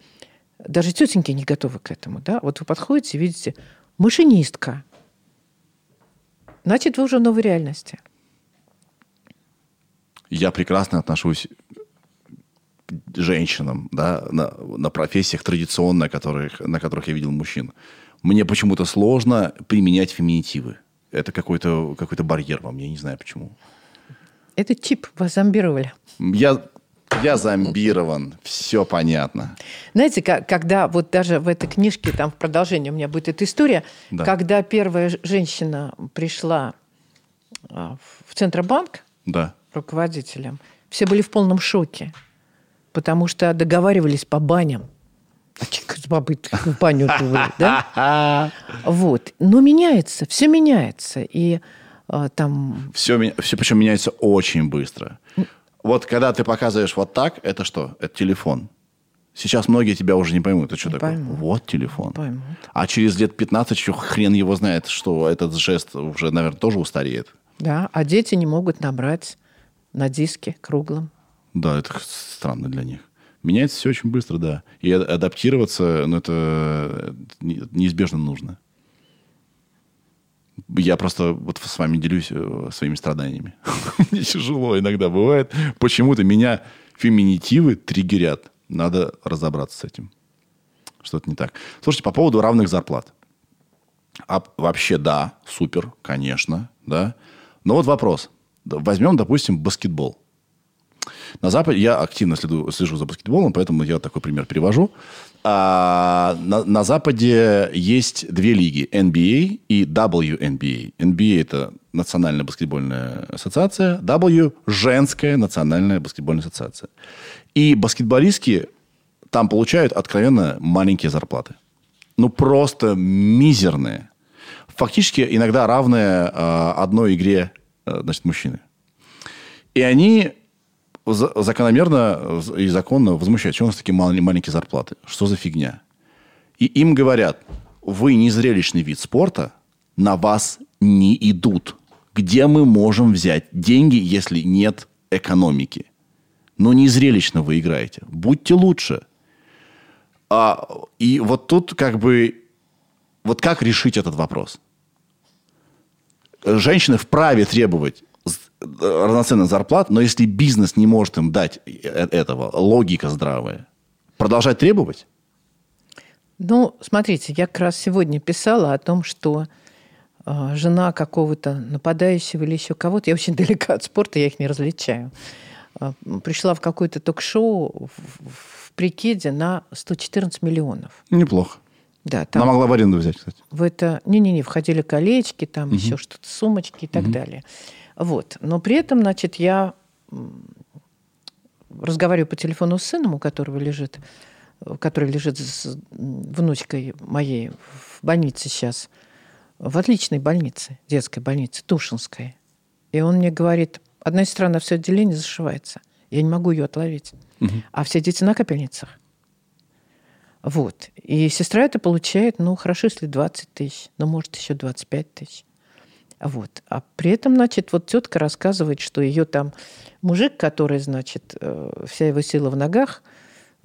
даже тетеньки не готовы к этому. Да? Вот вы подходите видите, машинистка. Значит, вы уже в новой реальности. я прекрасно отношусь женщинам, да, на, на профессиях традиционно, которых, на которых я видел мужчин. Мне почему-то сложно применять феминитивы. Это какой-то какой барьер мне, я не знаю почему. Это чип, вас зомбировали. Я, я зомбирован, все понятно. Знаете, ка- когда вот даже в этой книжке, там в продолжении у меня будет эта история, Да. когда первая женщина пришла а, в Центробанк Да. руководителем, все были в полном шоке, потому что договаривались по баням. С бабой в баню да? [laughs] Вот. Но меняется, все меняется. И а, там Все, все причем меняется очень быстро. Вот когда ты показываешь вот так, это что? Это телефон. Сейчас многие тебя уже не поймут. Это что Не такое? поймут. Вот телефон. поймут. А через лет 15 еще хрен его знает, что этот жест уже, наверное, тоже устареет. Да, а дети не могут набрать на диске круглом. Да, это странно для них. Меняется все очень быстро, да. И адаптироваться, ну, это не- неизбежно нужно. Я просто вот с вами делюсь э, своими страданиями. [laughs] Мне тяжело иногда бывает. Почему-то меня феминитивы триггерят. Надо разобраться с этим. Что-то не так. Слушайте, по поводу равных зарплат. А вообще, да, супер, конечно, да. Но вот вопрос. Возьмем, допустим, баскетбол. На Западе я активно следу, слежу за баскетболом, поэтому я такой пример привожу. А, на, на Западе есть две лиги NBA и WNBA. NBA это Национальная баскетбольная ассоциация, W женская национальная баскетбольная ассоциация. И баскетболистки там получают откровенно маленькие зарплаты. Ну, просто мизерные. Фактически иногда равные э, одной игре э, значит, мужчины. И они закономерно и законно возмущаются. Что у нас такие мал- маленькие зарплаты? Что за фигня? И им говорят, вы незрелищный вид спорта, на вас не идут. Где мы можем взять деньги, если нет экономики? Но не зрелищно вы играете. Будьте лучше. А, и вот тут как бы... Вот как решить этот вопрос? Женщины вправе требовать равноценных зарплат, но если бизнес не может им дать э- этого, логика здравая, продолжать требовать? Ну, смотрите, я как раз сегодня писала о том, что э, жена какого-то нападающего или еще кого-то, я очень [laughs] далека от спорта, я их не различаю, э, пришла в какое-то ток-шоу в, в прикиде на 114 миллионов. Неплохо. Да, Она там могла в аренду взять, кстати. в это... Не-не-не, входили колечки, там еще что-то, сумочки и так далее. Вот. Но при этом, значит, я разговариваю по телефону с сыном, у которого лежит, который лежит с внучкой моей в больнице сейчас, в отличной больнице, детской больнице, Тушинской. И он мне говорит, одна сестра на все отделение зашивается. Я не могу ее отловить. А все дети на капельницах. Вот. И сестра это получает, ну, хорошо, если 20 тысяч, но может еще 25 тысяч. Вот. А при этом, значит, вот тетка рассказывает, что ее там мужик, который, значит, э, вся его сила в ногах,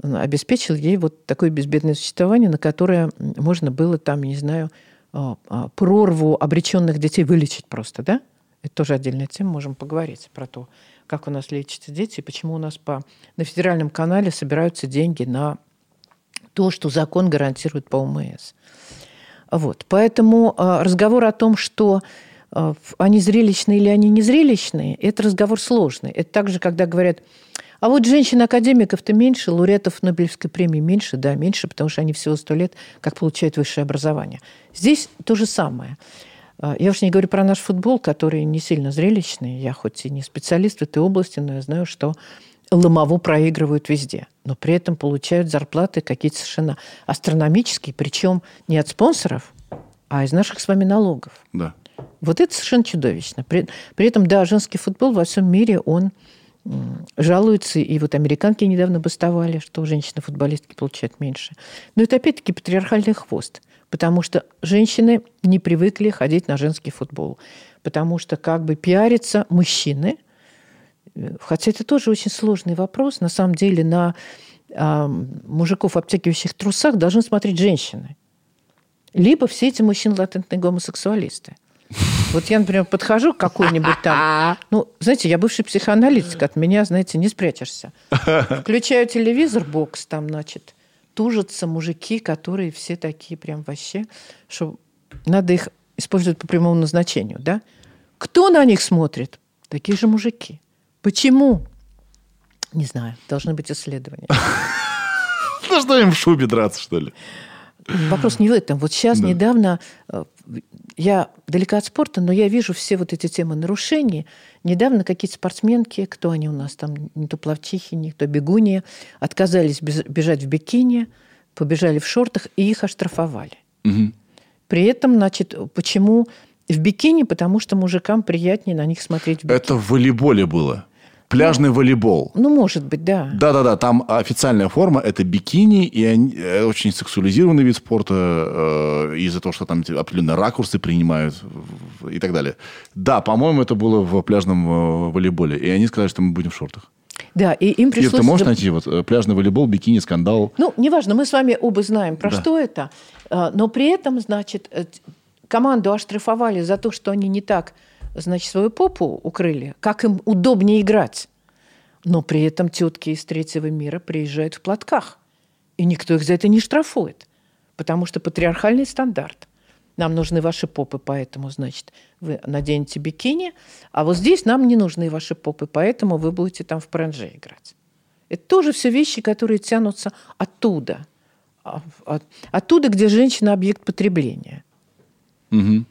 обеспечил ей вот такое безбедное существование, на которое можно было там, не знаю, а, а, прорву обреченных детей вылечить просто, да? Это тоже отдельная тема, можем поговорить про то, как у нас лечатся дети и почему у нас по, на федеральном канале собираются деньги на то, что закон гарантирует по ОМС. Вот. Поэтому э, разговор о том, что они зрелищные или они незрелищные, это разговор сложный. Это так же, когда говорят, а вот женщин-академиков-то меньше, лауреатов Нобелевской премии меньше, да, меньше, потому что они всего сто лет как получают высшее образование. Здесь то же самое. Э, Я уж не говорю про наш футбол, который не сильно зрелищный. Я хоть и не специалист в этой области, но я знаю, что ломову проигрывают везде, но при этом получают зарплаты какие-то совершенно астрономические, причем не от спонсоров, а из наших с вами налогов. Да. Вот это совершенно чудовищно. При, при этом, да, женский футбол во всем мире, он м, жалуется, и вот американки недавно бастовали, что женщины-футболистки получают меньше. Но это опять-таки патриархальный хвост, потому что женщины не привыкли ходить на женский футбол, потому что как бы пиарятся мужчины, Э, Хотя это тоже очень сложный вопрос. На самом деле на а, мужиков обтягивающих трусах должны смотреть женщины. Либо все эти мужчины латентные гомосексуалисты. Вот я, например, подхожу к какой-нибудь там... [laughs] Ну, знаете, я бывший психоаналитик, от меня, знаете, не спрячешься. [laughs] Включаю телевизор, бокс там, значит, тужатся мужики, которые все такие прям вообще, что надо их использовать по прямому назначению, да? Кто на них смотрит? Такие же мужики. Почему? Не знаю, должны быть исследования. [laughs] Ну что им в шубе драться, что ли? Вопрос не в этом. Вот сейчас Да. недавно э, я далека от спорта, но я вижу все вот эти темы нарушений. Недавно какие-то спортсменки, кто они у нас там, не то плавчихи, не то бегуни, отказались бежать в бикини, побежали в шортах, и их оштрафовали. Мгм. При этом, значит, почему в бикини? Потому что мужикам приятнее на них смотреть в бикини. Это в волейболе было. Пляжный волейбол. Ну, может быть, да. Да-да-да, там официальная форма – это бикини, и они, э, очень сексуализированный вид спорта э, из-за того, что там определенные ракурсы принимают и так далее. Да, по-моему, это было в пляжном э, волейболе, и они сказали, что мы будем в шортах. Да, и им Ир, пришлось... ты можешь найти вот э, пляжный волейбол, бикини, скандал? Ну, неважно, мы с вами оба знаем, про Да. что это. Но при этом, значит, команду оштрафовали за то, что они не так, значит, свою попу укрыли, как им удобнее играть. Но при этом тетки из третьего мира приезжают в платках. И никто их за это не штрафует. Потому что патриархальный стандарт. Нам нужны ваши попы, поэтому, значит, вы наденете бикини, а вот здесь нам не нужны ваши попы, поэтому вы будете там в паранже играть. Это тоже все вещи, которые тянутся оттуда. А, от- Оттуда, где женщина объект потребления. Мгм.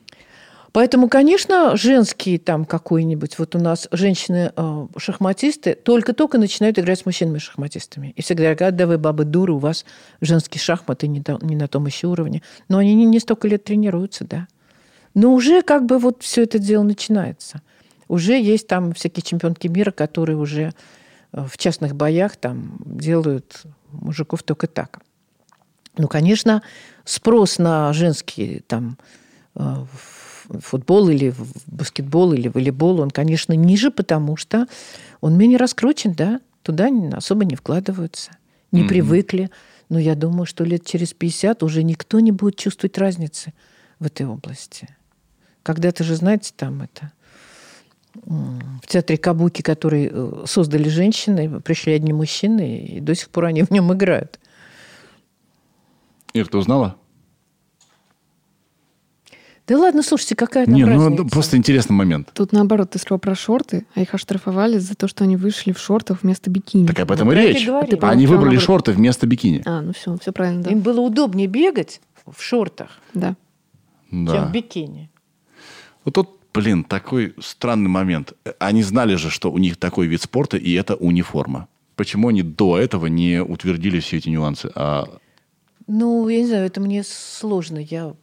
Поэтому, конечно, женские там какой-нибудь, вот у нас женщины-шахматисты только-только начинают играть с мужчинами-шахматистами. И всегда говорят, да вы, бабы, дуры, у вас женские шахматы не, не на том еще уровне. Но они не, не столько лет тренируются, да. Но уже как бы вот все это дело начинается. Уже есть там всякие чемпионки мира, которые уже э, в частных боях там делают мужиков только так. Ну, конечно, спрос на женский там футбол или в- баскетбол или волейбол, он, конечно, ниже, потому что он менее раскручен, да, туда особо не вкладываются, не Мгм. привыкли. Но я думаю, что лет через 50 уже никто не будет чувствовать разницы в этой области. Когда-то же, знаете, там это в театре Кабуки, который э, создали женщины, пришли одни мужчины, и до сих пор они в нем играют. Ир, ты узнала? Да ладно, слушайте, какая там Не, ну разница? да, просто интересный момент. Тут наоборот, ты сказал про шорты, а их оштрафовали за то, что они вышли в шортах вместо бикини. Так об этом Ну, и речь. А ты Они выбрали наоборот. шорты вместо бикини. А, ну все, все правильно, да. Им было удобнее бегать в шортах, Да. чем Да. в бикини. Вот тут, блин, такой странный момент. Они знали же, что у них такой вид спорта, и это униформа. Почему они до этого не утвердили все эти нюансы? А Ну, я не знаю, это мне сложно. Я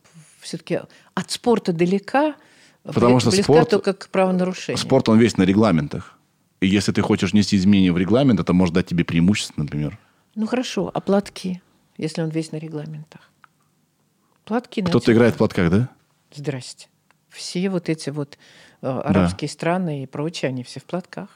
все-таки от спорта далека, Потому что близка спорт- только к правонарушению. спорт, он весь на регламентах. И если ты хочешь внести изменения в регламент, это может дать тебе преимущество, например. Ну хорошо, а платки, если он весь на регламентах? Платки Кто-то надевают. играет в платках, да? Здрасте. Все вот эти вот э, арабские страны и прочие, они все в платках.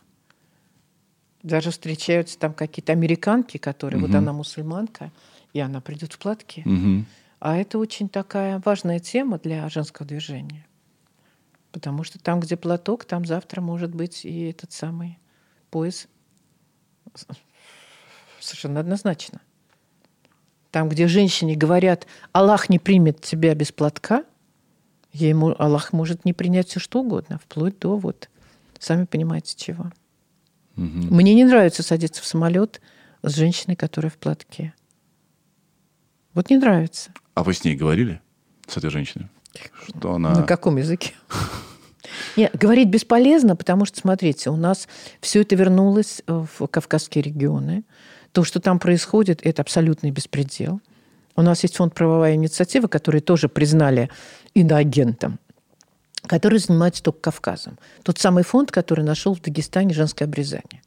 Даже встречаются там какие-то американки, которые, вот Мгм. она мусульманка, и она придет в платке. Мгм. А это очень такая важная тема для женского движения. Потому что там, где платок, там завтра может быть и этот самый пояс. Совершенно однозначно. Там, где женщине говорят, Аллах не примет тебя без платка, ей Аллах может не принять все что угодно, вплоть до вот, сами понимаете, чего. Мгм. Мне не нравится садиться в самолет с женщиной, которая в платке. Вот не нравится. А вы с ней говорили, с этой женщиной? Что она... На каком языке? [laughs] Нет, говорить бесполезно, потому что, смотрите, у нас все это вернулось в Кавказские регионы. То, что там происходит, это абсолютный беспредел. У нас есть фонд «Правовая инициатива», который тоже признали иноагентом, который занимается только Кавказом. Тот самый фонд, который нашел в Дагестане женское обрезание.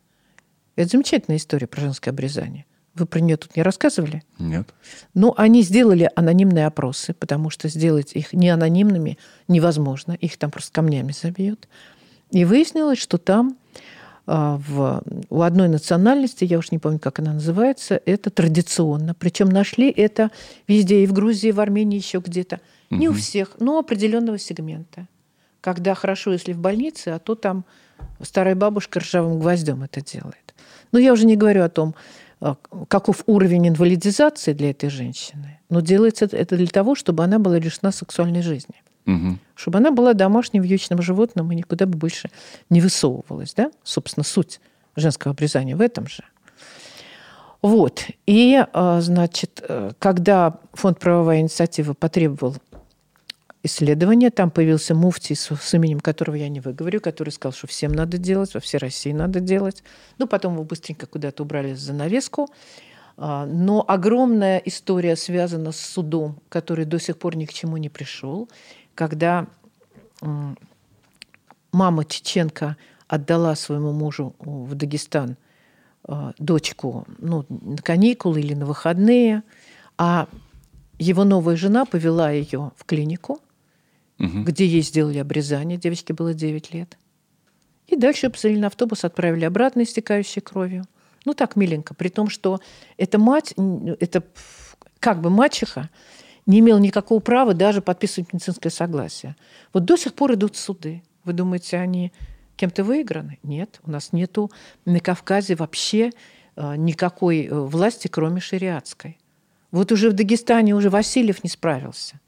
Это замечательная история про женское обрезание. Вы про нее тут не рассказывали? Нет. Ну, они сделали анонимные опросы, потому что сделать их не анонимными невозможно. Их там просто камнями забьют. И выяснилось, что там а, в, у одной национальности, я уж не помню, как она называется, это традиционно. Причем нашли это везде, и в Грузии, и в Армении, еще где-то. Не у всех, но у определенного сегмента. Когда хорошо, если в больнице, а то там старая бабушка ржавым гвоздем это делает. Но я уже не говорю о том, каков уровень инвалидизации для этой женщины. Но делается это- для того, чтобы она была лишена сексуальной жизни. Мгм. Чтобы она была домашним вьючным животным и никуда бы больше не высовывалась. Да? Собственно, суть женского обрезания в этом же. Вот. И, а, значит, э, когда фонд «Правовая инициатива» потребовал исследования, там появился муфтий, с, с именем которого я не выговорю, который сказал, что всем надо делать, во всей России надо делать. Ну, потом его быстренько куда-то убрали за занавеску. А, Но огромная история связана с судом, который до сих пор ни к чему не пришел, когда мама Чеченко отдала своему мужу в Дагестан э, дочку ну, на каникулы или на выходные, а его новая жена повела ее в клинику, Мгм. где ей сделали обрезание, девочке было 9 лет. И дальше посадили на автобус, отправили обратно, истекающей кровью. Ну, так миленько, при том, что эта мать, это как бы мачеха, не имел никакого права даже подписывать медицинское согласие. Вот до сих пор идут суды. Вы думаете, они кем-то выиграны? Нет, у нас нету на Кавказе вообще э, никакой э, власти, кроме шариатской. Вот уже в Дагестане уже Васильев не справился.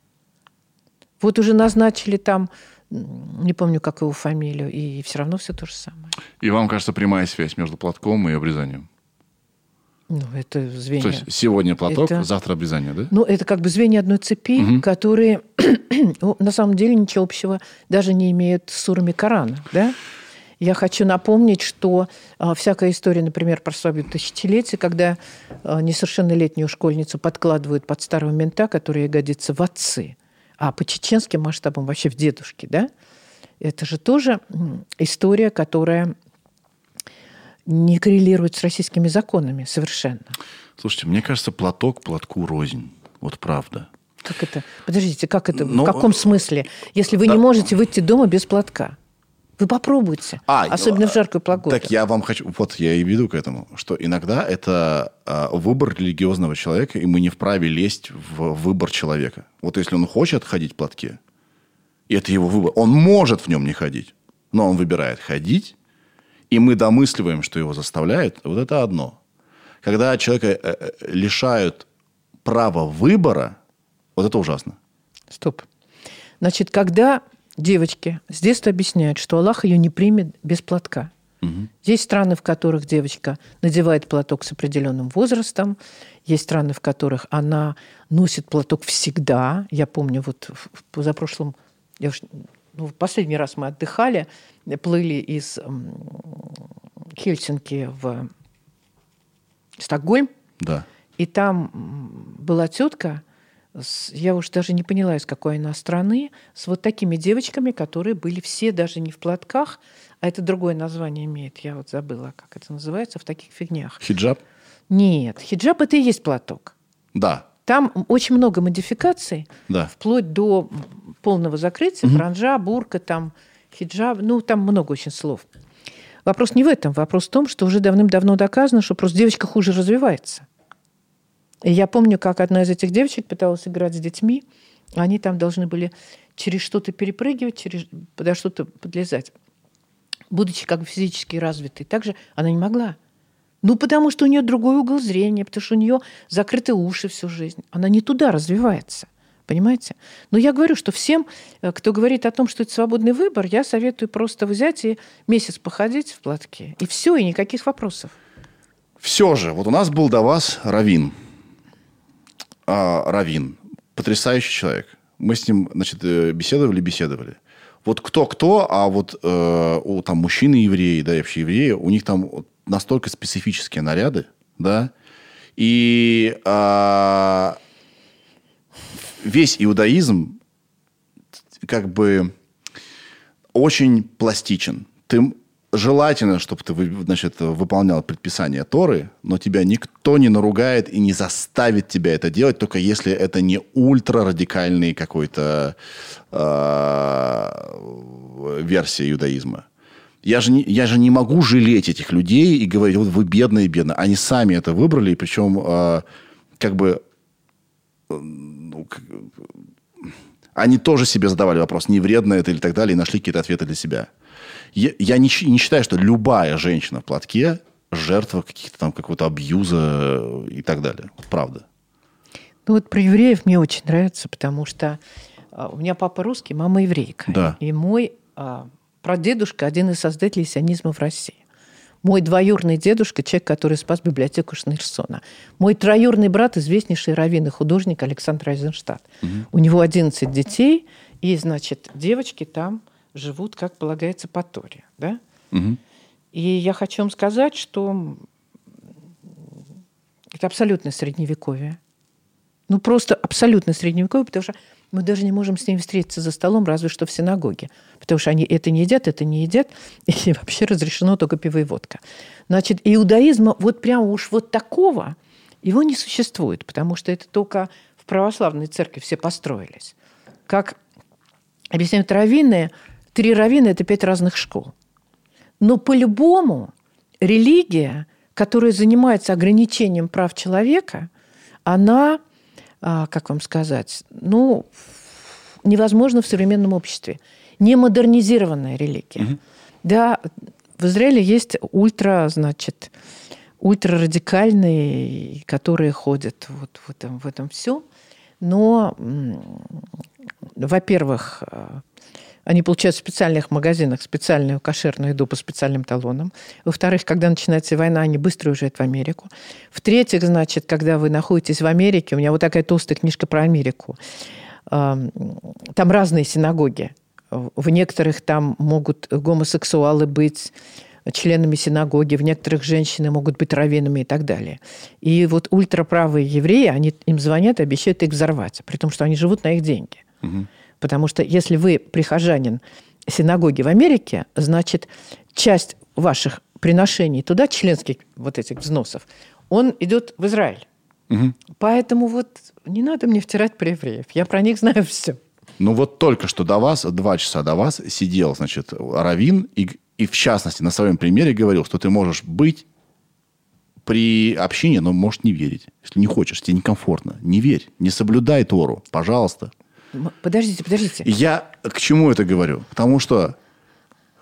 Вот уже назначили там, не помню, как его фамилию, и все равно все то же самое. И вам кажется прямая связь между платком и обрезанием? Ну, это звенья. То есть сегодня платок, Это- завтра обрезание, да? Ну, это как бы звенья одной цепи, которые [clears throat] ну, на самом деле ничего общего даже не имеют с сурами Корана. Да? Я хочу напомнить, что а, всякая история, например, про свадьбу тысячелетия, когда а, несовершеннолетнюю школьницу подкладывают под старого мента, который годится в отцы, а по чеченским масштабам вообще в дедушки, да? Это же тоже история, которая не коррелирует с российскими законами совершенно. Слушайте, мне кажется, платок платку рознь. Вот правда. Как это? Подождите, как это? Ну, в каком смысле? Если вы не можете выйти дома без платка, вы попробуйте. Особенно в жаркую погоду. А, Так я вам хочу... Вот я и веду к этому, что иногда это а, выбор религиозного человека, и мы не вправе лезть в выбор человека. Вот если он хочет ходить в платке, и это его выбор, он может в нем не ходить, но он выбирает ходить, и мы домысливаем, что его заставляют, вот это одно. Когда человека э, э, лишают права выбора, вот это ужасно. Стоп. Значит, когда девочке с детства объясняют, что Аллах ее не примет без платка. Есть страны, в которых девочка надевает платок с определенным возрастом. Есть страны, в которых она носит платок всегда. Я помню, вот в позапрошлом, я уж, ну, в последний раз мы отдыхали, плыли из Хельсинки в Стокгольм. Да. И там была тетка, с- я уж даже не поняла, из какой она страны, с вот такими девочками, которые были все даже не в платках, а это другое название имеет, я вот забыла, как это называется, в таких фигнях. Хиджаб? Нет, хиджаб это и есть платок. Да. Там очень много модификаций, Да. вплоть до полного закрытия, франжа, бурка, там, хиджаб, ну, там много очень слов. Вопрос не в этом. Вопрос в том, что уже давным-давно доказано, что просто девочка хуже развивается. И я помню, как одна из этих девочек пыталась играть с детьми. Они там должны были через что-то перепрыгивать, через, подо что-то подлезать. Будучи как бы физически развитой. Также она не могла. Ну, потому что у нее другой угол зрения, потому что у нее закрыты уши всю жизнь. Она не туда развивается. Понимаете? Но я говорю, что всем, э, кто говорит о том, что это свободный выбор, я советую просто взять и месяц походить в платке. И все, и никаких вопросов. Все же, вот у нас был до вас Равин. А, Равин. Потрясающий человек. Мы с ним, значит, э, беседовали, беседовали. Вот кто-кто, а вот э, у там мужчины евреи, да, и вообще евреи, у них там настолько специфические наряды, да, и а, весь иудаизм как бы очень пластичен. Ты желательно, чтобы ты значит, выполнял предписания Торы, но тебя никто не наругает и не заставит тебя это делать, только если это не ультрарадикальный какой-то э, версия иудаизма. Я же, не, я же не могу жалеть этих людей и говорить, вот вы бедные, бедные. Они сами это выбрали, причем э, как бы ну, как- они тоже себе задавали вопрос, не вредно это или так далее, и нашли какие-то ответы для себя. Я, я не, не считаю, что любая женщина в платке жертва каких-то там какого-то абьюза и так далее. Правда. Ну вот про евреев мне очень нравится, потому что а, у меня папа русский, мама еврейка. Да. И мой а, прадедушка один из создателей сионизма в России. Мой двоюрный дедушка, человек, который спас библиотеку Шнейрсона. Мой троюрный брат, известнейший раввин и художник Александр Айзенштадт. У него 11 детей, и, значит, девочки там живут, как полагается, по Торе. Да? Мгм. И я хочу вам сказать, что это абсолютно средневековье. Ну, просто абсолютно средневековье, потому что мы даже не можем с ними встретиться за столом, разве что в синагоге. Потому что они это не едят, это не едят, [laughs] и вообще разрешено только пиво и водка. Значит, иудаизма вот прямо уж вот такого его не существует, потому что это только в православной церкви все построились. Как объясняют раввины, три раввина – это пять разных школ. Но по-любому религия, которая занимается ограничением прав человека, она а, как вам сказать, ну, невозможно в современном обществе. Не модернизированная религия. Да, в Израиле есть ультра, значит, ультрарадикальные, которые ходят вот в этом, в этом все. Но, во-первых, э, они получают в специальных магазинах специальную кошерную еду по специальным талонам. Во-вторых, когда начинается война, они быстро уезжают в Америку. В-третьих, значит, когда вы находитесь в Америке, у меня вот такая толстая книжка про Америку, там разные синагоги. В некоторых там могут гомосексуалы быть членами синагоги, в некоторых женщины могут быть раввинами и так далее. И вот ультраправые евреи, они им звонят и обещают их взорвать, при том, что они живут на их деньги. Потому что если вы прихожанин синагоги в Америке, значит, часть ваших приношений туда, членских вот этих взносов, он идет в Израиль. Поэтому вот не надо мне втирать про евреев. Я про них знаю все. Ну вот только что до вас, два часа до вас сидел, значит, Равин и, и в частности на своем примере говорил, что ты можешь быть при общине, но можешь не верить. Если не хочешь, тебе некомфортно. Не верь, не соблюдай Тору, пожалуйста. Подождите, подождите. Я к чему это говорю? Потому что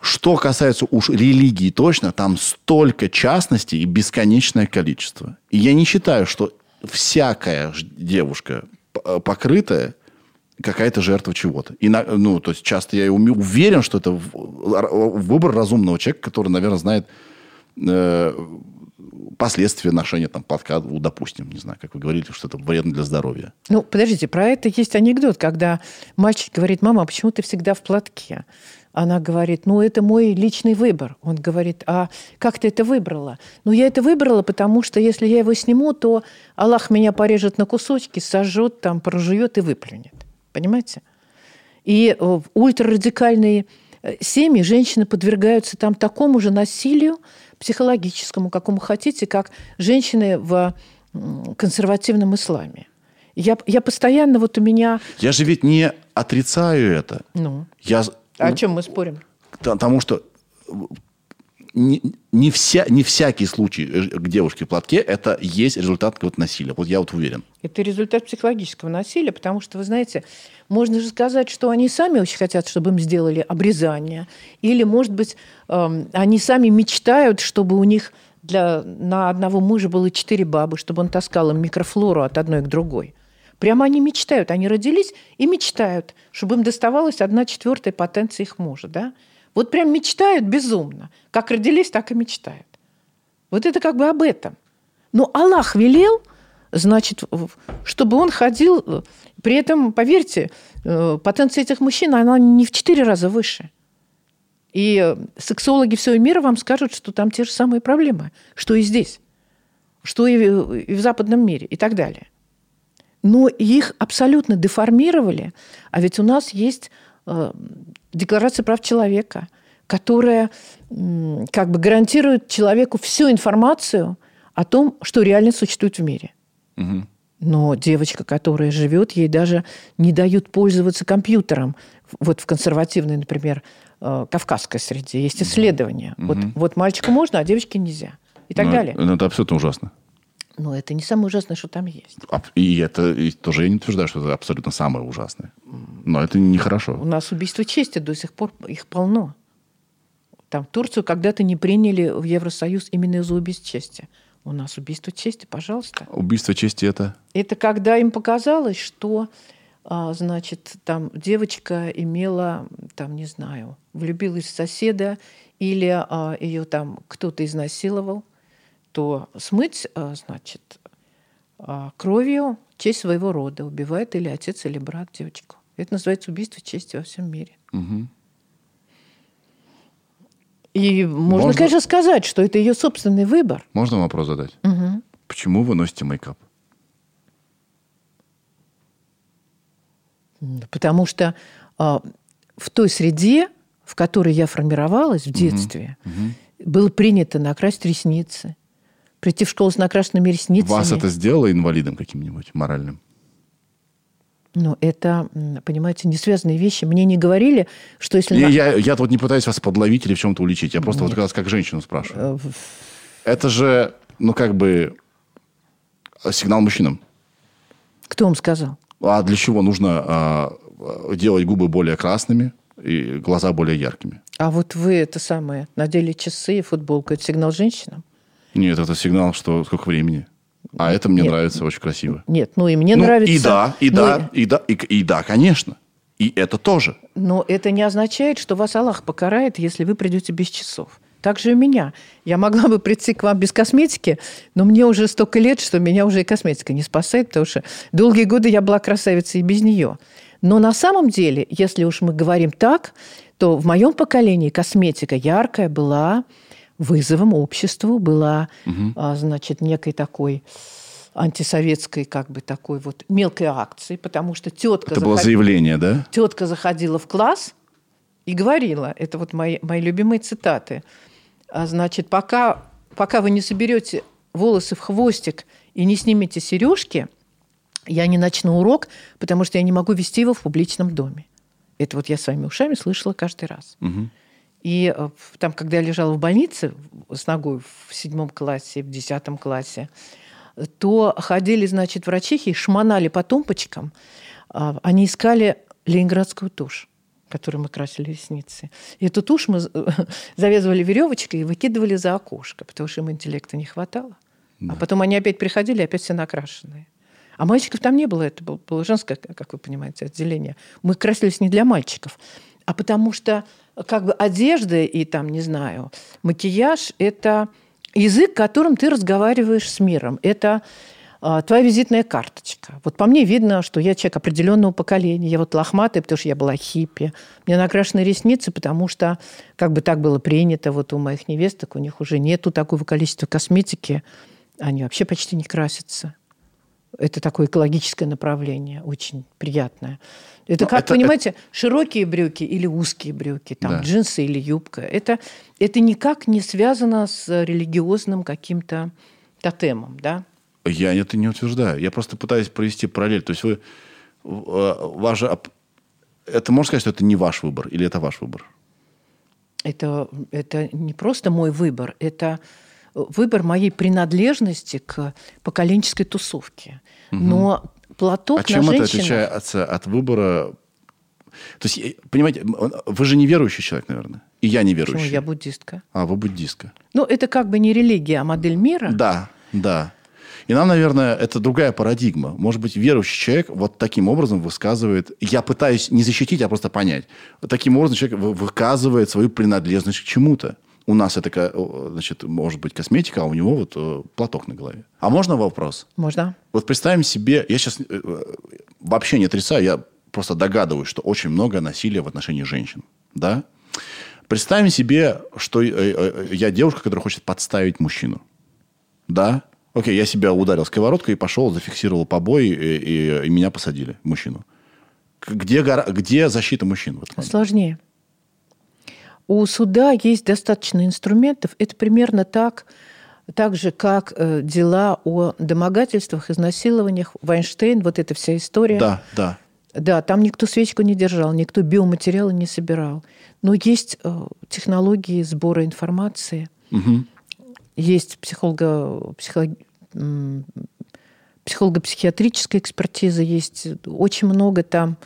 что касается уж религии точно, там столько частностей и бесконечное количество. И я не считаю, что всякая девушка п- покрытая какая-то жертва чего-то. И на- ну, то есть часто я уверен, что это выбор разумного человека, который, наверное, знает э, последствия ношения там платка, допустим, не знаю, как вы говорили, что это вредно для здоровья. Ну, подождите, про это есть анекдот, когда мальчик говорит, мама, а почему ты всегда в платке? Она говорит, ну, это мой личный выбор. Он говорит, а как ты это выбрала? Ну, я это выбрала, потому что если я его сниму, то Аллах меня порежет на кусочки, сожжет, там, прожует и выплюнет. Понимаете? И э, ультрарадикальные э, семьи женщины подвергаются там такому же насилию психологическому, какому хотите, как женщины в консервативном исламе. Я, я постоянно, вот у меня... Я же ведь не отрицаю это. Ну, Я, о чем мы спорим? Потому что не, не, вся, не всякий случай э, к девушке в платке это есть результат вот насилия. Вот я вот уверен. Это результат психологического насилия, потому что, вы знаете, можно же сказать, что они сами очень хотят, чтобы им сделали обрезание. Или, может быть, эм, они сами мечтают, чтобы у них для, на одного мужа было четыре бабы, чтобы он таскал им микрофлору от одной к другой. Прямо они мечтают. Они родились и мечтают, чтобы им доставалась одна четвертая потенция их мужа. Да? Вот прям мечтают безумно. Как родились, так и мечтают. Вот это как бы об этом. Но Аллах велел, значит, чтобы он ходил. э, При этом, поверьте, э, потенция этих мужчин, она не в четыре раза выше. И э, сексологи всего мира вам скажут, что там те же самые проблемы, что и здесь, что и в западном мире и так далее. Но их абсолютно деформировали. А ведь у нас есть Декларация прав человека, которая как бы гарантирует человеку всю информацию о том, что реально существует в мире. Но девочка, которая живет, ей даже не дают пользоваться компьютером. Вот в консервативной, например, э, кавказской среде есть исследования. Вот, вот мальчику можно, а девочке нельзя. И так Ну, далее. Ну, это абсолютно ужасно. Но это не самое ужасное, что там есть. И это и тоже я не утверждаю, что это абсолютно самое ужасное. Но это нехорошо. У нас убийство чести до сих пор их полно. Там Турцию когда-то не приняли в Евросоюз именно из-за убийств чести. У нас убийство чести, пожалуйста. Убийство чести это... Это когда им показалось, что, а, значит, там девочка имела, там, не знаю, влюбилась в соседа или а, ее там кто-то изнасиловал, то смыть, а, значит, а, кровью честь своего рода убивает или отец, или брат девочку. Это называется убийство чести во всем мире. И можно, Можно- конечно, сказать, что это ее собственный выбор. Можно вопрос задать? Почему вы носите мейкап? Потому что а, в той среде, в которой я формировалась в детстве, было принято накрасить ресницы, прийти в школу с накрашенными ресницами. Вас это сделало инвалидом каким-нибудь моральным? Ну, это, понимаете, не связанные вещи. Мне не говорили, что если... И на- я, я тут не пытаюсь вас подловить или в чем-то уличить. Я просто вот как как женщину спрашиваю. э, Это же, ну, как бы, сигнал мужчинам. Кто вам сказал? А для чего нужно а, а, делать губы более красными и глаза более яркими? А вот вы это самое, надели часы и футболку. Это сигнал женщинам? Нет, это сигнал, что сколько времени. А это мне Нет. нравится очень красиво. Нет, ну и мне Ну, нравится. И да, и Ну, да, и да, и, и да, конечно. И это тоже. Но это не означает, что вас Аллах покарает, если вы придете без часов. Так же и у меня. Я могла бы прийти к вам без косметики, но мне уже столько лет, что меня уже и косметика не спасает, потому что долгие годы я была красавицей и без нее. Но на самом деле, если уж мы говорим так, то в моем поколении косметика яркая была вызовом обществу, была, а, значит, некой такой антисоветской, как бы такой вот мелкой акцией, потому что тетка Это было заявление, да? тетка заходила в класс и говорила, это вот мои, мои любимые цитаты, а, значит, пока, пока вы не соберете волосы в хвостик и не снимете сережки, я не начну урок, потому что я не могу вести его в публичном доме. Это вот я своими ушами слышала каждый раз. Мгм. И э, там, когда я лежала в больнице с ногой в седьмом классе, в десятом классе, то ходили, значит, врачихи и шмонали по тумбочкам. А, Они искали ленинградскую тушь, которой мы красили ресницы. И эту тушь мы з- [laughs] завязывали веревочкой и выкидывали за окошко, потому что им интеллекта не хватало. А потом они опять приходили, опять все накрашенные. А мальчиков там не было, это было, было женское, как вы понимаете, отделение. Мы красились не для мальчиков, а потому что как бы одежда и там, не знаю, макияж – это язык, которым ты разговариваешь с миром. Это а, твоя визитная карточка. Вот по мне видно, что я человек определенного поколения. Я вот лохматая, потому что я была хиппи. Меня накрашены ресницы, потому что как бы так было принято. Вот у моих невесток, у них уже нету такого количества косметики. Они вообще почти не красятся. Это такое экологическое направление, очень приятное. Это, Ну, как, это- понимаете, широкие брюки или узкие брюки, там, Да. джинсы или юбка. Это, это никак не связано с религиозным каким-то тотемом, да? Я это не утверждаю. Я просто пытаюсь провести параллель. То есть вы... э, Ваш, это можно сказать, что это не ваш выбор? Или это ваш выбор? Это, это не просто мой выбор, это выбор моей принадлежности к поколенческой тусовке. Но платок А чем на это женщинах... отличается от выбора... То есть, э, понимаете, вы же не верующий человек, наверное. И я не Почему я буддистка? А, вы буддистка. Ну, это как бы не религия, а модель мира. Да, да. И нам, наверное, это другая парадигма. Может быть, верующий человек вот таким образом высказывает... Я пытаюсь не защитить, а просто понять. Вот таким образом человек вы- выказывает свою принадлежность к чему-то. У нас это, значит, может быть косметика, а у него вот э, платок на голове. А можно вопрос? Можно? Вот представим себе, я сейчас вообще не отрицаю, я просто догадываюсь, что очень много насилия в отношении женщин, да? Представим себе, что э, э, я девушка, которая хочет подставить мужчину, да? Окей, я себя ударил сковородкой и пошел, зафиксировал побои, и, и- и меня посадили, мужчину. Где, гора- где защита мужчин? Сложнее. У суда есть достаточно инструментов. Это примерно так, так же, как э, дела о домогательствах, изнасилованиях, Вайнштейн, вот эта вся история. Да, да. Да, там никто свечку не держал, никто биоматериалы не собирал. Но есть э, технологии сбора информации, Мгм. есть психолого, психолог- психолого-психиатрическая экспертиза, есть очень много там.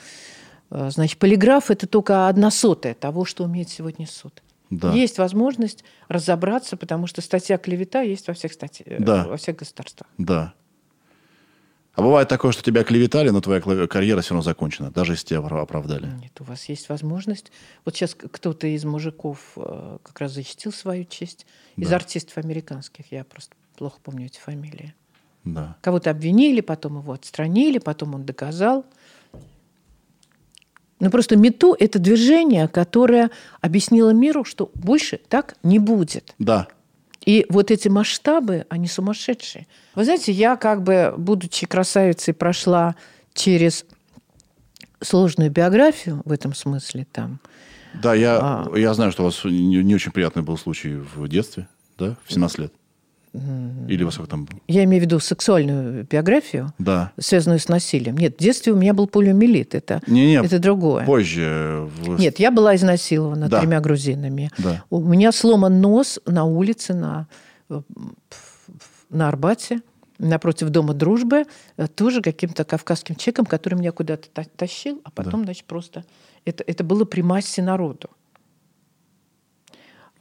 Э, Значит, полиграф – это только одна сотая того, что умеет сегодня суд. Да. Есть возможность разобраться, потому что статья клевета есть во всех, статьях, э, Да. во всех государствах. Да. А бывает такое, что тебя клеветали, но твоя карьера все равно закончена, даже если тебя опра- оправдали. Нет, у вас есть возможность. Вот сейчас кто-то из мужиков э, как раз защитил свою честь. Из Да. артистов американских, я просто плохо помню эти фамилии. Да. Кого-то обвинили, потом его отстранили, потом он доказал. Но просто МИТУ – это движение, которое объяснило миру, что больше так не будет. Да. И вот эти масштабы, они сумасшедшие. Вы знаете, я как бы, будучи красавицей, прошла через сложную биографию в этом смысле там. Да, я, А. я знаю, что у вас не, не очень приятный был случай в детстве, да, в 17 лет. Или во сколько там? Я имею в виду сексуальную биографию, Да. связанную с насилием. Нет, в детстве у меня был полиомиелит. Это, Не-не, это другое. позже. в- Нет, я была изнасилована Да. тремя грузинами. Да. У меня сломан нос на улице на, э, на Арбате. напротив Дома дружбы, э, тоже каким-то кавказским человеком, который меня куда-то та- тащил, а потом, значит, просто... Это, это было при массе народу.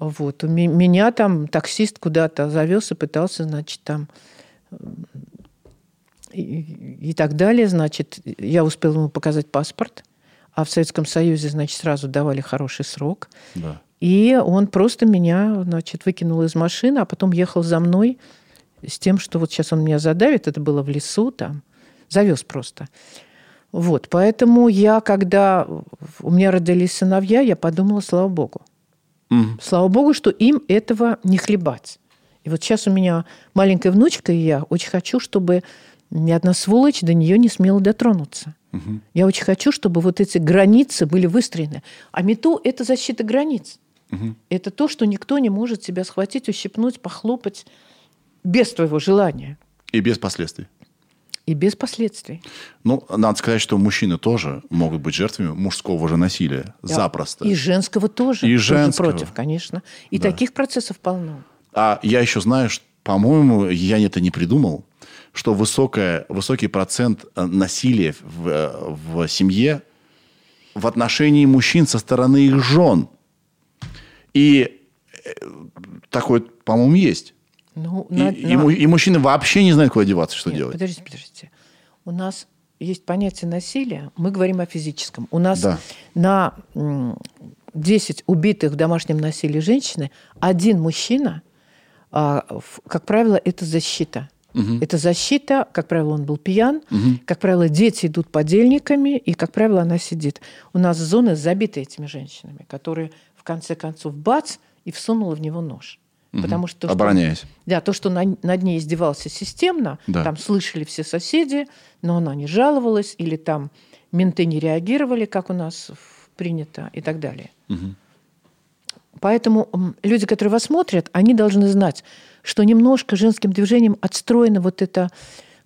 Вот. У ме- меня там таксист куда-то завез и пытался, значит, там м, и, и так далее. Значит, я успел ему показать паспорт, а в Советском Союзе, значит, сразу давали хороший срок. Да. И он просто меня, значит, выкинул из машины, а потом ехал за мной с тем, что вот сейчас он меня задавит. Это было в лесу там. Завез просто. Вот, поэтому я, когда у меня родились сыновья, я подумала, слава богу. Мгм. Слава богу, что им этого не хлебать. И вот сейчас у меня маленькая внучка, и я очень хочу, чтобы ни одна сволочь до нее не смела дотронуться. Мгм. Я очень хочу, чтобы вот эти границы были выстроены. А МИТУ – это защита границ. Мгм. Это то, что никто не может тебя схватить, ущипнуть, похлопать без твоего желания И без последствий. И без последствий. Ну, надо сказать, что мужчины тоже могут быть жертвами мужского же насилия. Да. Запросто. И женского тоже. И тоже женского. против, конечно. И Да. таких процессов полно. А я еще знаю, что, по-моему, я это не придумал, что высокая, высокий процент э, насилия в, э, в семье в отношении мужчин со стороны их жен. И э, такое, по-моему, есть. Ну, И, на- и на- и мужчины вообще не знают, куда деваться, что Нет, делать. Подождите, подождите. У нас есть понятие насилия. Мы говорим о физическом. У нас Да. на м, 10 убитых в домашнем насилии женщины один мужчина, а, как правило, это защита. Это защита, как правило, он был пьян, как правило, дети идут подельниками, и, как правило, она сидит. У нас зоны забиты этими женщинами, которые в конце концов бац и всунула в него нож. Потому что, то, что- Обороняясь. да, то, что на- над ней издевался системно, Да. там слышали все соседи, но она не жаловалась, или там менты не реагировали, как у нас принято, и так далее. Поэтому м, люди, которые вас смотрят, они должны знать, что немножко женским движением отстроена вот эта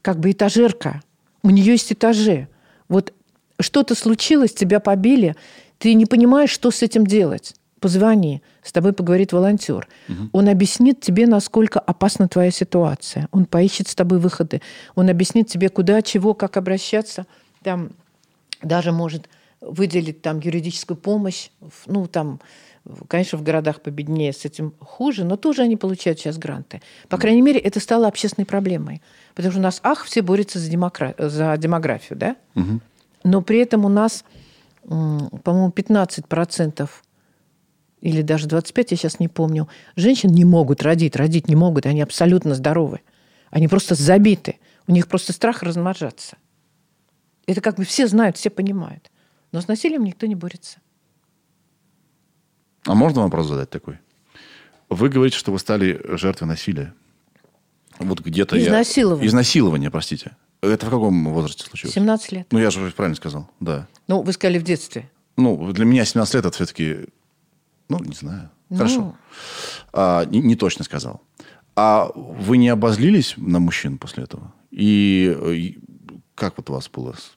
как бы этажерка. У нее есть этажи. Вот что-то случилось, тебя побили, ты не понимаешь, что с этим делать. Позвони, с тобой поговорит волонтер. Он объяснит тебе, насколько опасна твоя ситуация. Он поищет с тобой выходы. Он объяснит тебе, куда, чего, как обращаться. Там даже может выделить там юридическую помощь. Ну, там, конечно, в городах победнее с этим хуже, но тоже они получают сейчас гранты. По крайней мере, это стало общественной проблемой. Потому что у нас, ах, все борются за, демокра- за демографию, да? Но при этом у нас, по-моему, 15% или даже 25, я сейчас не помню, женщин не могут родить, родить не могут, они абсолютно здоровы. Они просто забиты. У них просто страх размножаться. Это как бы все знают, все понимают. Но с насилием никто не борется. А можно вопрос задать такой? Вы говорите, что вы стали жертвой насилия. Вот где-то я- Изнасилования. Изнасилования, простите. Это в каком возрасте случилось? 17 лет. Ну, я же правильно сказал, да. Ну, вы сказали в детстве. Ну, для меня 17 лет это все-таки, ну, не знаю. Ну. Хорошо. А, не, не точно сказал. А вы не обозлились на мужчин после этого? И, э, и как вот у вас было с,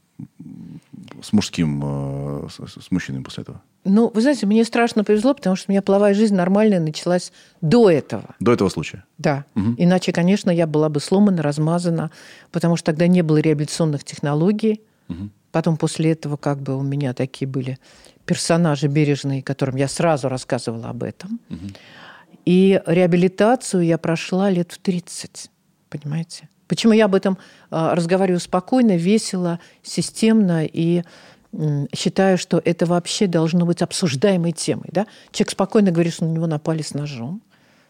с мужским, э, с, с мужчиной после этого? Ну, вы знаете, мне страшно повезло, потому что у меня половая жизнь нормальная началась до этого. До этого случая? Да. Иначе, конечно, я была бы сломана, размазана, потому что тогда не было реабилитационных технологий. Потом после этого как бы у меня такие были персонажи бережные, которым я сразу рассказывала об этом. И реабилитацию я прошла лет в 30, понимаете? Почему я об этом а, разговариваю спокойно, весело, системно и считаю, что это вообще должно быть обсуждаемой темой. Да? Человек спокойно говорит, что на него напали с ножом,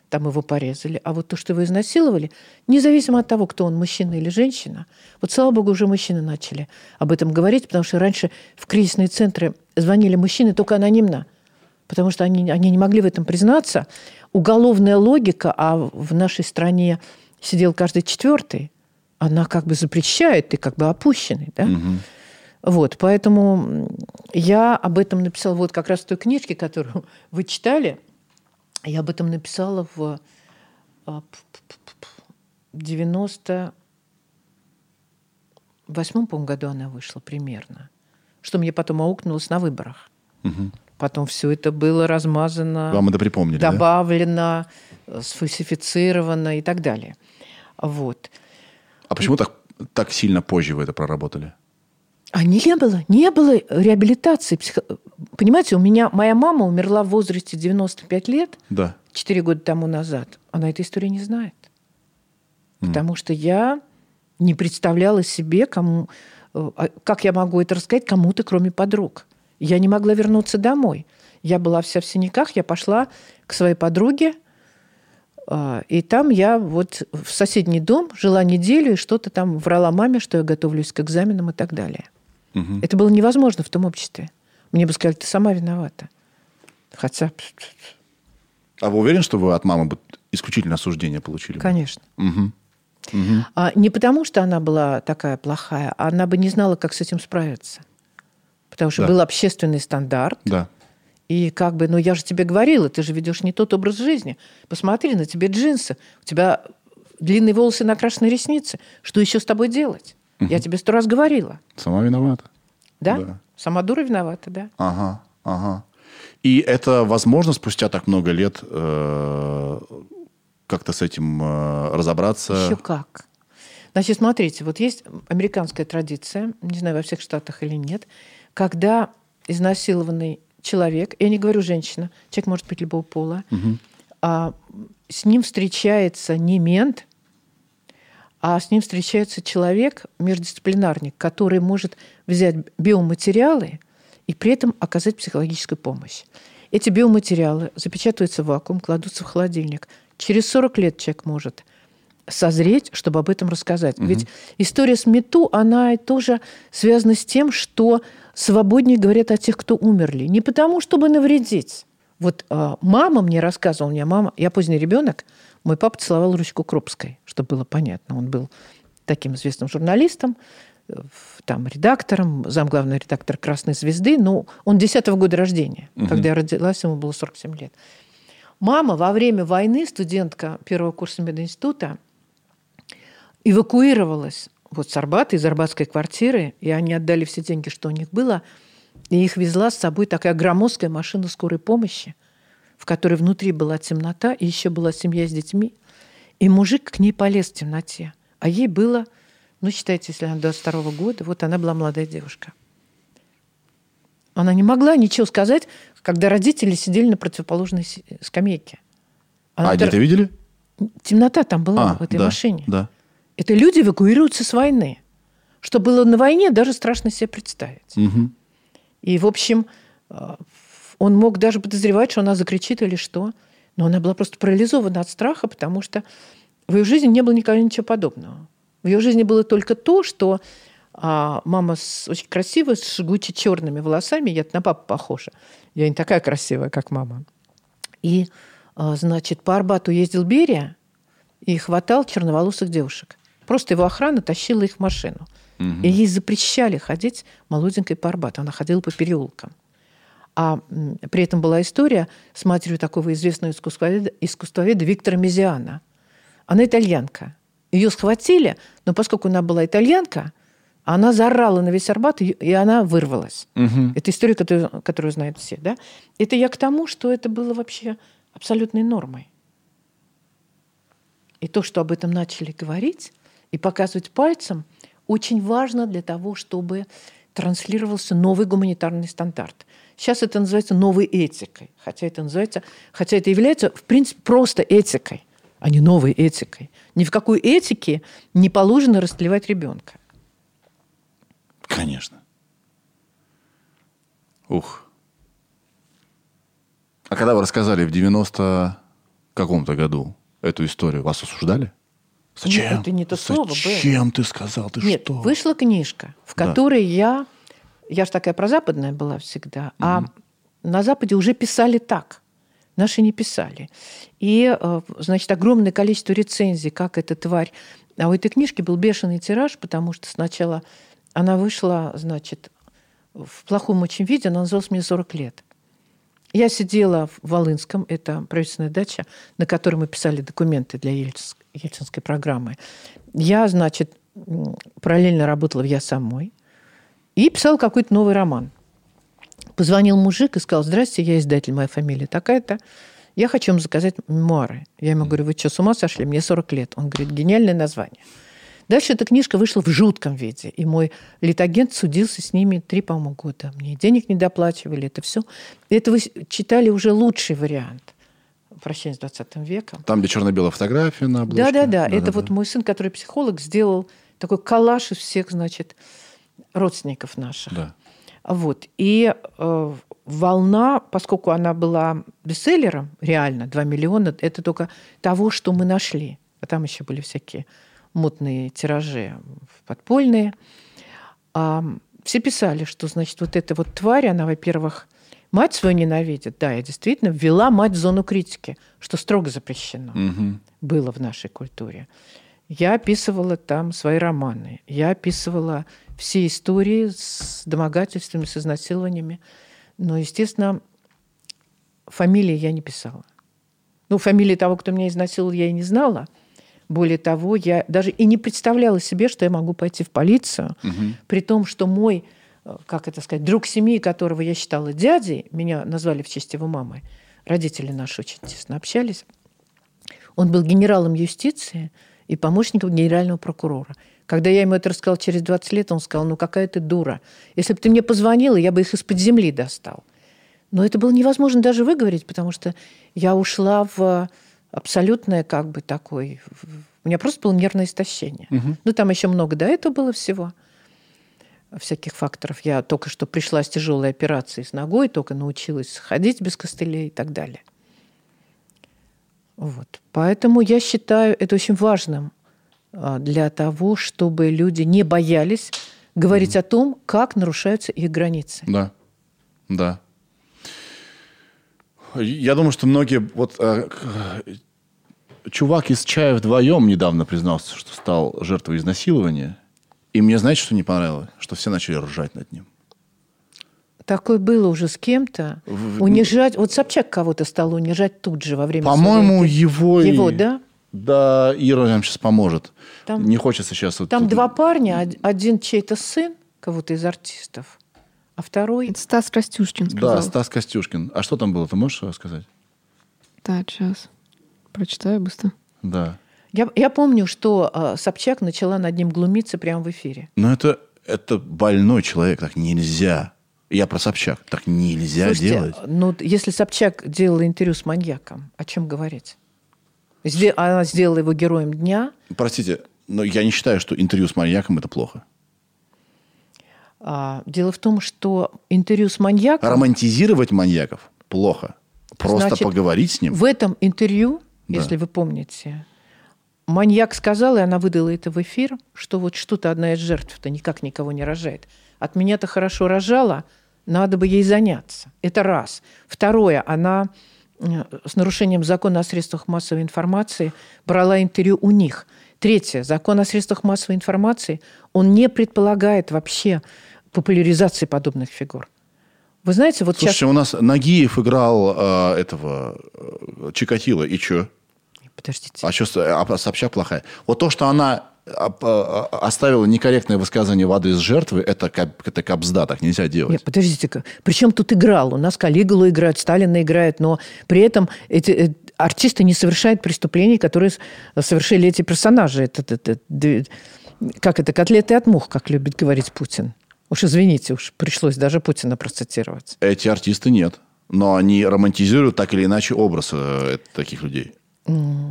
там его порезали. А вот то, что его изнасиловали, независимо от того, кто он, мужчина или женщина, вот, слава богу, уже мужчины начали об этом говорить, потому что раньше в кризисные центры звонили мужчины только анонимно, потому что они, они не могли в этом признаться. Уголовная логика, а в нашей стране сидел каждый четвертый, она как бы запрещает, ты как бы опущенный, да? Вот, поэтому я об этом написала вот как раз в той книжке, которую [laughs] вы читали. Я об этом написала в а, п- п- п- п- 98 по-моему, году она вышла примерно. Что мне потом аукнулось на выборах. Потом все это было размазано Вам это припомнили, да? добавлено, э, сфальсифицировано и так далее. Вот. А почему так, так сильно позже вы это проработали? А не было, не было реабилитации. психо- Понимаете, у меня моя мама умерла в возрасте 95 лет, Да. 4 года тому назад. Она этой истории не знает. Потому что я не представляла себе, кому, э, а как я могу это рассказать кому-то, кроме подруг. Я не могла вернуться домой. Я была вся в синяках, я пошла к своей подруге, а, и там я вот в соседний дом жила неделю и что-то там врала маме, что я готовлюсь к экзаменам и так далее. Мгм. Это было невозможно в том обществе. Мне бы сказали, ты сама виновата. Хотя, А вы уверены, что вы от мамы бы исключительно осуждение получили? конечно. Мгм. Мгм. А не потому, что она была такая плохая, а она бы не знала, как с этим справиться. Потому что Да. был общественный стандарт. Да. И как бы, ну я же тебе говорила, ты же ведешь не тот образ жизни. Посмотри, на тебе джинсы, у тебя длинные волосы, накрашенные ресницы. Что еще с тобой делать? Я тебе сто раз говорила. Сама виновата. Да? Да. Сама дура виновата, да. Ага, ага. И это возможно спустя так много лет э, как-то с этим э, разобраться? Еще как. Значит, смотрите, вот есть американская традиция, не знаю, во всех штатах или нет, когда изнасилованный человек, я не говорю женщина, человек может быть любого пола, а с ним встречается не мент, а с ним встречается человек, междисциплинарник, который может взять биоматериалы и при этом оказать психологическую помощь. Эти биоматериалы запечатываются в вакуум, кладутся в холодильник. Через 40 лет человек может созреть, чтобы об этом рассказать. Ведь история с Мету, она тоже связана с тем, что свободнее говорят о тех, кто умерли. Не потому, чтобы навредить. Вот а, мама мне рассказывала, у меня мама, я поздний ребенок, мой папа целовал ручку Крупской, чтобы было понятно. Он был таким известным журналистом, э, там, редактором, замглавный редактор «Красной звезды». Но он 10-го года рождения. Когда я родилась, ему было 47 лет. Мама во время войны, студентка первого курса мединститута, эвакуировалась вот с Арбата, из арбатской квартиры, и они отдали все деньги, что у них было, и их везла с собой такая громоздкая машина скорой помощи, в которой внутри была темнота, и еще была семья с детьми. И мужик к ней полез в темноте. А ей было, ну, считайте, если она 22 года, вот она была молодая девушка. Она не могла ничего сказать, когда родители сидели на противоположной си- скамейке. Она А тор- где-то видели? Темнота там была а, в этой да, машине. Да. Это люди эвакуируются с войны. Что было на войне, даже страшно себе представить. Мгм. И, в общем, э, он мог даже подозревать, что она закричит или что. Но она была просто парализована от страха, потому что в ее жизни не было никогда ничего подобного. В ее жизни было только то, что а, мама с, очень красивая, с жгуче черными волосами. Я на папу похожа. Я не такая красивая, как мама. И, а, значит, по Арбату ездил Берия и хватал черноволосых девушек. Просто его охрана тащила их в машину. И ей запрещали ходить молоденькой по Арбату. Она ходила по переулкам. А при этом была история с матерью такого известного искусствоведа, искусствоведа Виктора Мезиана. Она итальянка. Ее схватили, но поскольку она была итальянка, она заорала на весь Арбат, и она вырвалась. Мгм. Это история, которую, которую знают все. Да? Это я к тому, что это было вообще абсолютной нормой. И то, что об этом начали говорить и показывать пальцем, очень важно для того, чтобы транслировался новый гуманитарный стандарт. Сейчас это называется новой этикой, хотя это называется, хотя это является, в принципе, просто этикой, а не новой этикой. Ни в какой этике не положено растлевать ребенка. Конечно. Ух. А когда вы рассказали в 90 каком-то году эту историю, вас осуждали? Зачем? это не то слово было. Зачем ты сказал? Ты Нет, что? вышла книжка, в Да. которой я... Я же такая прозападная была всегда. А на Западе уже писали так. Наши не писали. И, э, значит, огромное количество рецензий, как эта тварь. А у этой книжки был бешеный тираж, потому что сначала она вышла, значит, в плохом очень виде, она называлась «Мне 40 лет». Я сидела в Волынском, это правительственная дача, на которой мы писали документы для Ельцинс- Ельцинской программы. Я, значит, параллельно работала в «Я самой» и писала какой-то новый роман. Позвонил мужик и сказал, здрасте, я издатель, моя фамилия такая-то. Я хочу вам заказать мемуары. Я ему говорю, вы что, с ума сошли? Мне 40 лет. Он говорит, гениальное название. Дальше эта книжка вышла в жутком виде. И мой литагент судился с ними три, по-моему, года. Мне денег не доплачивали, это все. Это вы читали уже лучший вариант «Прощение с 20 веком». Там, где черно-белая фотография на обложке. Да-да-да. Это вот мой сын, который психолог, сделал такой коллаж из всех, значит, родственников наших. Да. Вот. И э, волна, поскольку она была бестселлером, реально, 2 миллиона, это только того, что мы нашли. А там еще были всякие мутные тиражи подпольные. А, все писали, что, значит, вот эта вот тварь, она, во-первых, мать свою ненавидит. Да, я действительно ввела мать в зону критики, что строго запрещено Мгм. было в нашей культуре. Я описывала там свои романы. Я описывала все истории с домогательствами, с изнасилованиями. Но, естественно, фамилии я не писала. Ну, фамилии того, кто меня изнасиловал, я и не знала. Более того, я даже и не представляла себе, что я могу пойти в полицию, при том, что мой, э, как это сказать, друг семьи, которого я считала дядей, меня назвали в честь его мамы, родители наши очень тесно общались, он был генералом юстиции и помощником генерального прокурора. Когда я ему это рассказала через 20 лет, он сказал, ну какая ты дура. Если бы ты мне позвонила, я бы их из-под земли достал. Но это было невозможно даже выговорить, потому что я ушла в абсолютное как бы такой... У меня просто было нервное истощение. Ну, там еще много до этого было всего всяких факторов. Я только что пришла с тяжелой операцией с ногой, только научилась ходить без костылей и так далее. Вот. Поэтому я считаю это очень важным а, для того, чтобы люди не боялись говорить о том, как нарушаются их границы. Да, да. Я думаю, что многие... Вот э, чувак из «Чая вдвоем» недавно признался, что стал жертвой изнасилования. И мне, знаете, что не понравилось? Что все начали ржать над ним. Такое было уже с кем-то. В- Унижать. Вот Собчак кого-то стал унижать тут же во время По-моему, своей- его... и- Его, да? Да, Ира нам сейчас поможет. Там- Не хочется сейчас... вот Там тут- два парня, од- один чей-то сын, кого-то из артистов, а второй... Это Стас Костюшкин сказал. Да, Стас Костюшкин. А что там было, ты можешь рассказать? Да, сейчас. Прочитаю быстро. Да. Я, я помню, что а, Собчак начала над ним глумиться прямо в эфире. Но это, это больной человек, так нельзя. Я про Собчак. Так нельзя Слушайте, делать. ну, если Собчак делала интервью с маньяком, о чем говорить? Сде- Она сделала его героем дня. Простите, но я не считаю, что интервью с маньяком это плохо. А, Дело в том, что интервью с маньяком... Романтизировать маньяков плохо. Просто Значит, поговорить с ним. В этом интервью, Да. если вы помните, маньяк сказал, и она выдала это в эфир, что вот что-то одна из жертв-то никак никого не рожает. От меня-то хорошо рожала, надо бы ей заняться. Это раз. Второе, она э, с нарушением закона о средствах массовой информации брала интервью у них. Третье, закон о средствах массовой информации, он не предполагает вообще популяризации подобных фигур. Вы знаете, вот Слушайте, у нас Нагиев играл э, этого э, Чикатило, и сейчас... Подождите. А что, а Собчак плохая? Вот то, что она а, а, оставила некорректное высказывание в адрес жертвы, это, кап- это капзда, так нельзя делать. Нет, подождите-ка. Причем тут играл? У нас Калигулу играет, Сталина играет, но при этом эти э, артисты не совершают преступлений, которые совершили эти персонажи. Это, это- это- как это, котлеты от мух, как любит говорить Путин. Уж извините, уж пришлось даже Путина процитировать. Эти артисты нет. Но они романтизируют так или иначе образ э, таких людей.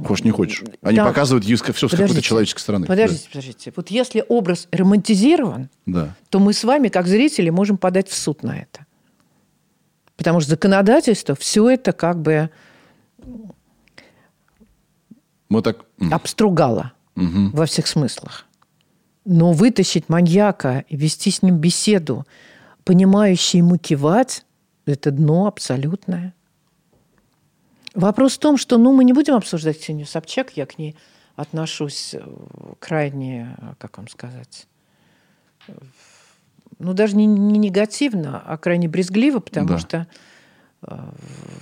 Хочешь, не хочешь. Они Там- показывают все с какой-то человеческой стороны. Подождите, подождите. Вот если образ романтизирован, Да. да. то мы с вами, как зрители, можем подать в суд на это. Потому что законодательство все это как бы Мы так... обстругало мгм. во всех смыслах. Но вытащить маньяка и вести с ним беседу, понимающий ему кивать, это дно абсолютное. Вопрос в том, что ну, мы не будем обсуждать Ксению Собчак, я к ней отношусь э, крайне, э, как вам сказать, э, ну, даже не, не негативно, а крайне брезгливо, потому Да. что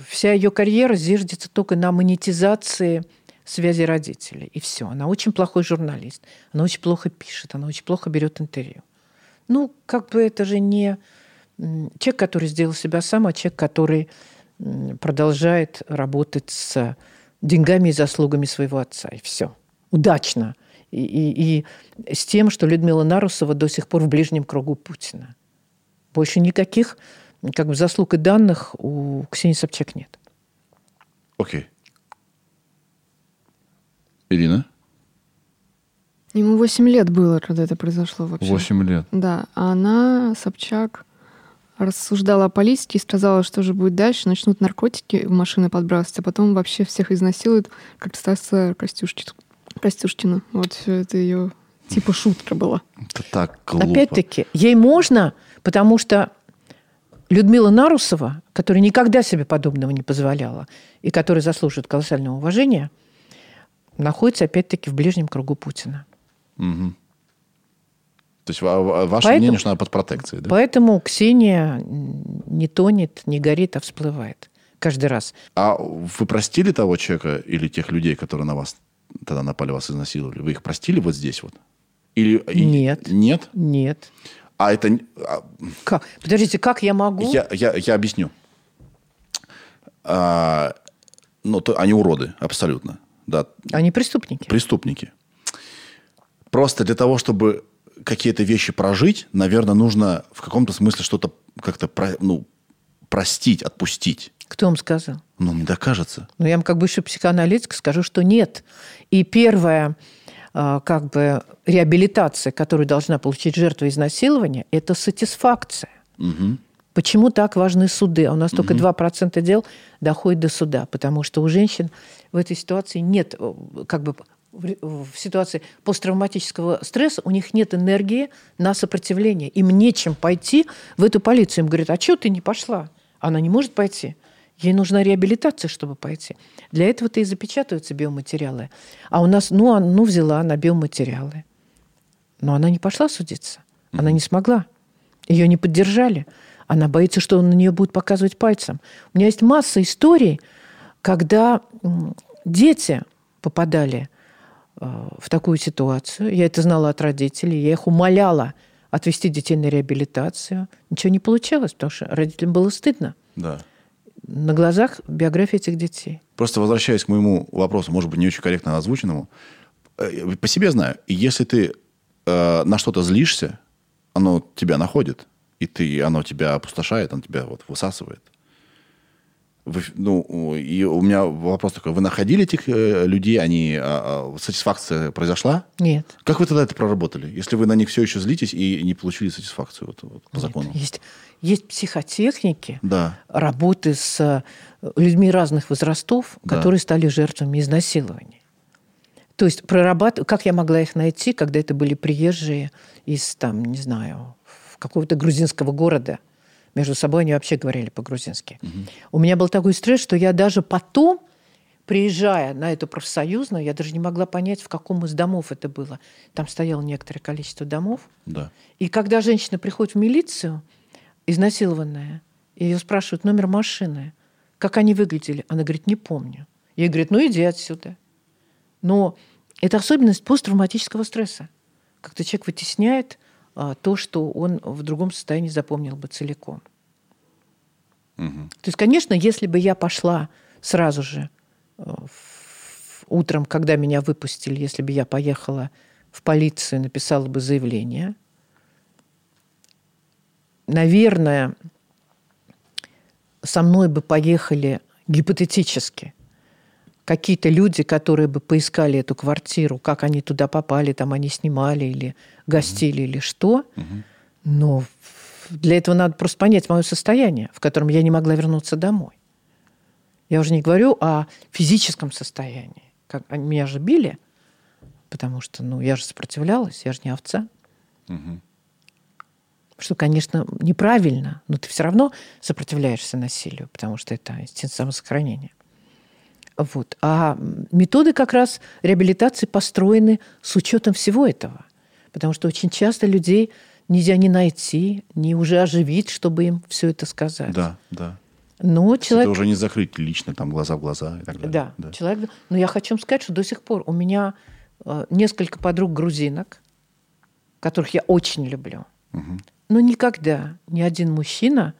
вся ее карьера зиждется только на монетизации связи родителей. И все. Она очень плохой журналист. Она очень плохо пишет. Она очень плохо берет интервью. Ну, как бы это же не человек, который сделал себя сам, а человек, который продолжает работать с деньгами и заслугами своего отца. И все. Удачно. и, и- и с тем, что Людмила Нарусова до сих пор в ближнем кругу Путина. Больше никаких как бы, заслуг и данных у Ксении Собчак нет. Окей. Ирина? Ему 8 лет было, когда это произошло вообще. лет. Да, а она, Собчак, рассуждала о политике и сказала, что же будет дальше. Начнут наркотики в машины подбрасывать, а потом вообще всех изнасилуют, как Стаса Костюшкина. Костюшкина. Вот все это ее типа шутка была. Это так глупо. Опять-таки, ей можно, потому что Людмила Нарусова, которая никогда себе подобного не позволяла и которая заслуживает колоссального уважения, находится опять-таки в ближнем кругу Путина. Мгм. То есть ва- ва- ваше Поэтому- мнение, что она под протекцией, да? Поэтому Ксения не тонет, не горит, а всплывает каждый раз. А вы простили того человека или тех людей, которые на вас тогда напали, вас изнасиловали? Вы их простили вот здесь вот? Или Нет. Нет? Нет. А это... а, Как? Подождите, как я могу? Я, я, я объясню. А, ну, то, они уроды, абсолютно. Да, Они преступники. преступники. Просто для того, чтобы какие-то вещи прожить, наверное, нужно в каком-то смысле что-то как-то про- ну, простить, отпустить. Кто вам сказал? Ну, мне так кажется. Ну, я вам как бывший психоаналитик скажу, что нет. И первая а, как бы реабилитация, которую должна получить жертва изнасилования, это сатисфакция. Мгм. Почему так важны суды? А у нас только 2% дел доходит до суда, потому что у женщин в этой ситуации нет, э, как бы в ситуации посттравматического стресса у них нет энергии на сопротивление. Им нечем пойти в эту полицию. Им говорят, а что ты не пошла? Она не может пойти. Ей нужна реабилитация, чтобы пойти. Для этого-то и запечатываются биоматериалы. А у нас, ну, ну взяла она биоматериалы. Но она не пошла судиться. Она не смогла. Ее не поддержали. Она боится, что он на нее будет показывать пальцем. У меня есть масса историй, когда дети попадали в такую ситуацию. Я это знала от родителей. Я их умоляла отвести детей на реабилитацию. Ничего не получалось, потому что родителям было стыдно. Да. На глазах биография этих детей. Просто возвращаясь к моему вопросу, может быть, не очень корректно озвученному, э, по себе знаю, если ты э, на что-то злишься, оно тебя находит, и ты, оно тебя опустошает, оно тебя вот высасывает. Вы, ну, и у меня вопрос такой, вы находили этих э, людей, они, а, а, сатисфакция произошла? Нет. Как вы тогда это проработали, если вы на них все еще злитесь и не получили сатисфакцию вот, вот по Нет. закону? Есть, есть психотехники, Да. работы с э, людьми разных возрастов, Да. которые стали жертвами изнасилования. То есть прорабатывать, как я могла их найти, когда это были приезжие из, там, не знаю, какого-то грузинского города. Между собой они вообще говорили по-грузински. У меня был такой стресс, что я даже потом, приезжая на эту профсоюзную, я даже не могла понять, в каком из домов это было. Там стояло некоторое количество домов. Да. И когда женщина приходит в милицию, изнасилованная, ее спрашивают номер машины, как они выглядели, она говорит, не помню. Ей говорят, ну иди отсюда. Но это особенность посттравматического стресса. Когда человек вытесняет то, что он в другом состоянии запомнил бы целиком. Мгм. То есть, конечно, если бы я пошла сразу же э, утром, когда меня выпустили, если бы я поехала в полицию, написала бы заявление, наверное, со мной бы поехали гипотетически какие-то люди, которые бы поискали эту квартиру, как они туда попали, там они снимали или гостили или что. Но для этого надо просто понять мое состояние, в котором я не могла вернуться домой. Я уже не говорю о физическом состоянии. Как, они меня же били, потому что ну, я же сопротивлялась, я же не овца. Мгм. Что, конечно, неправильно, но ты все равно сопротивляешься насилию, потому что это инстинкт самосохранения. Вот. А методы как раз реабилитации построены с учетом всего этого. Потому что очень часто людей нельзя не найти, не уже оживить, чтобы им все это сказать. Да, да. Но человек... Это уже не закрыть лично, там, глаза в глаза и так далее. Да, человек... Но я хочу вам сказать, что до сих пор у меня э, несколько подруг грузинок, которых я очень люблю. Мгм. Но никогда ни один мужчина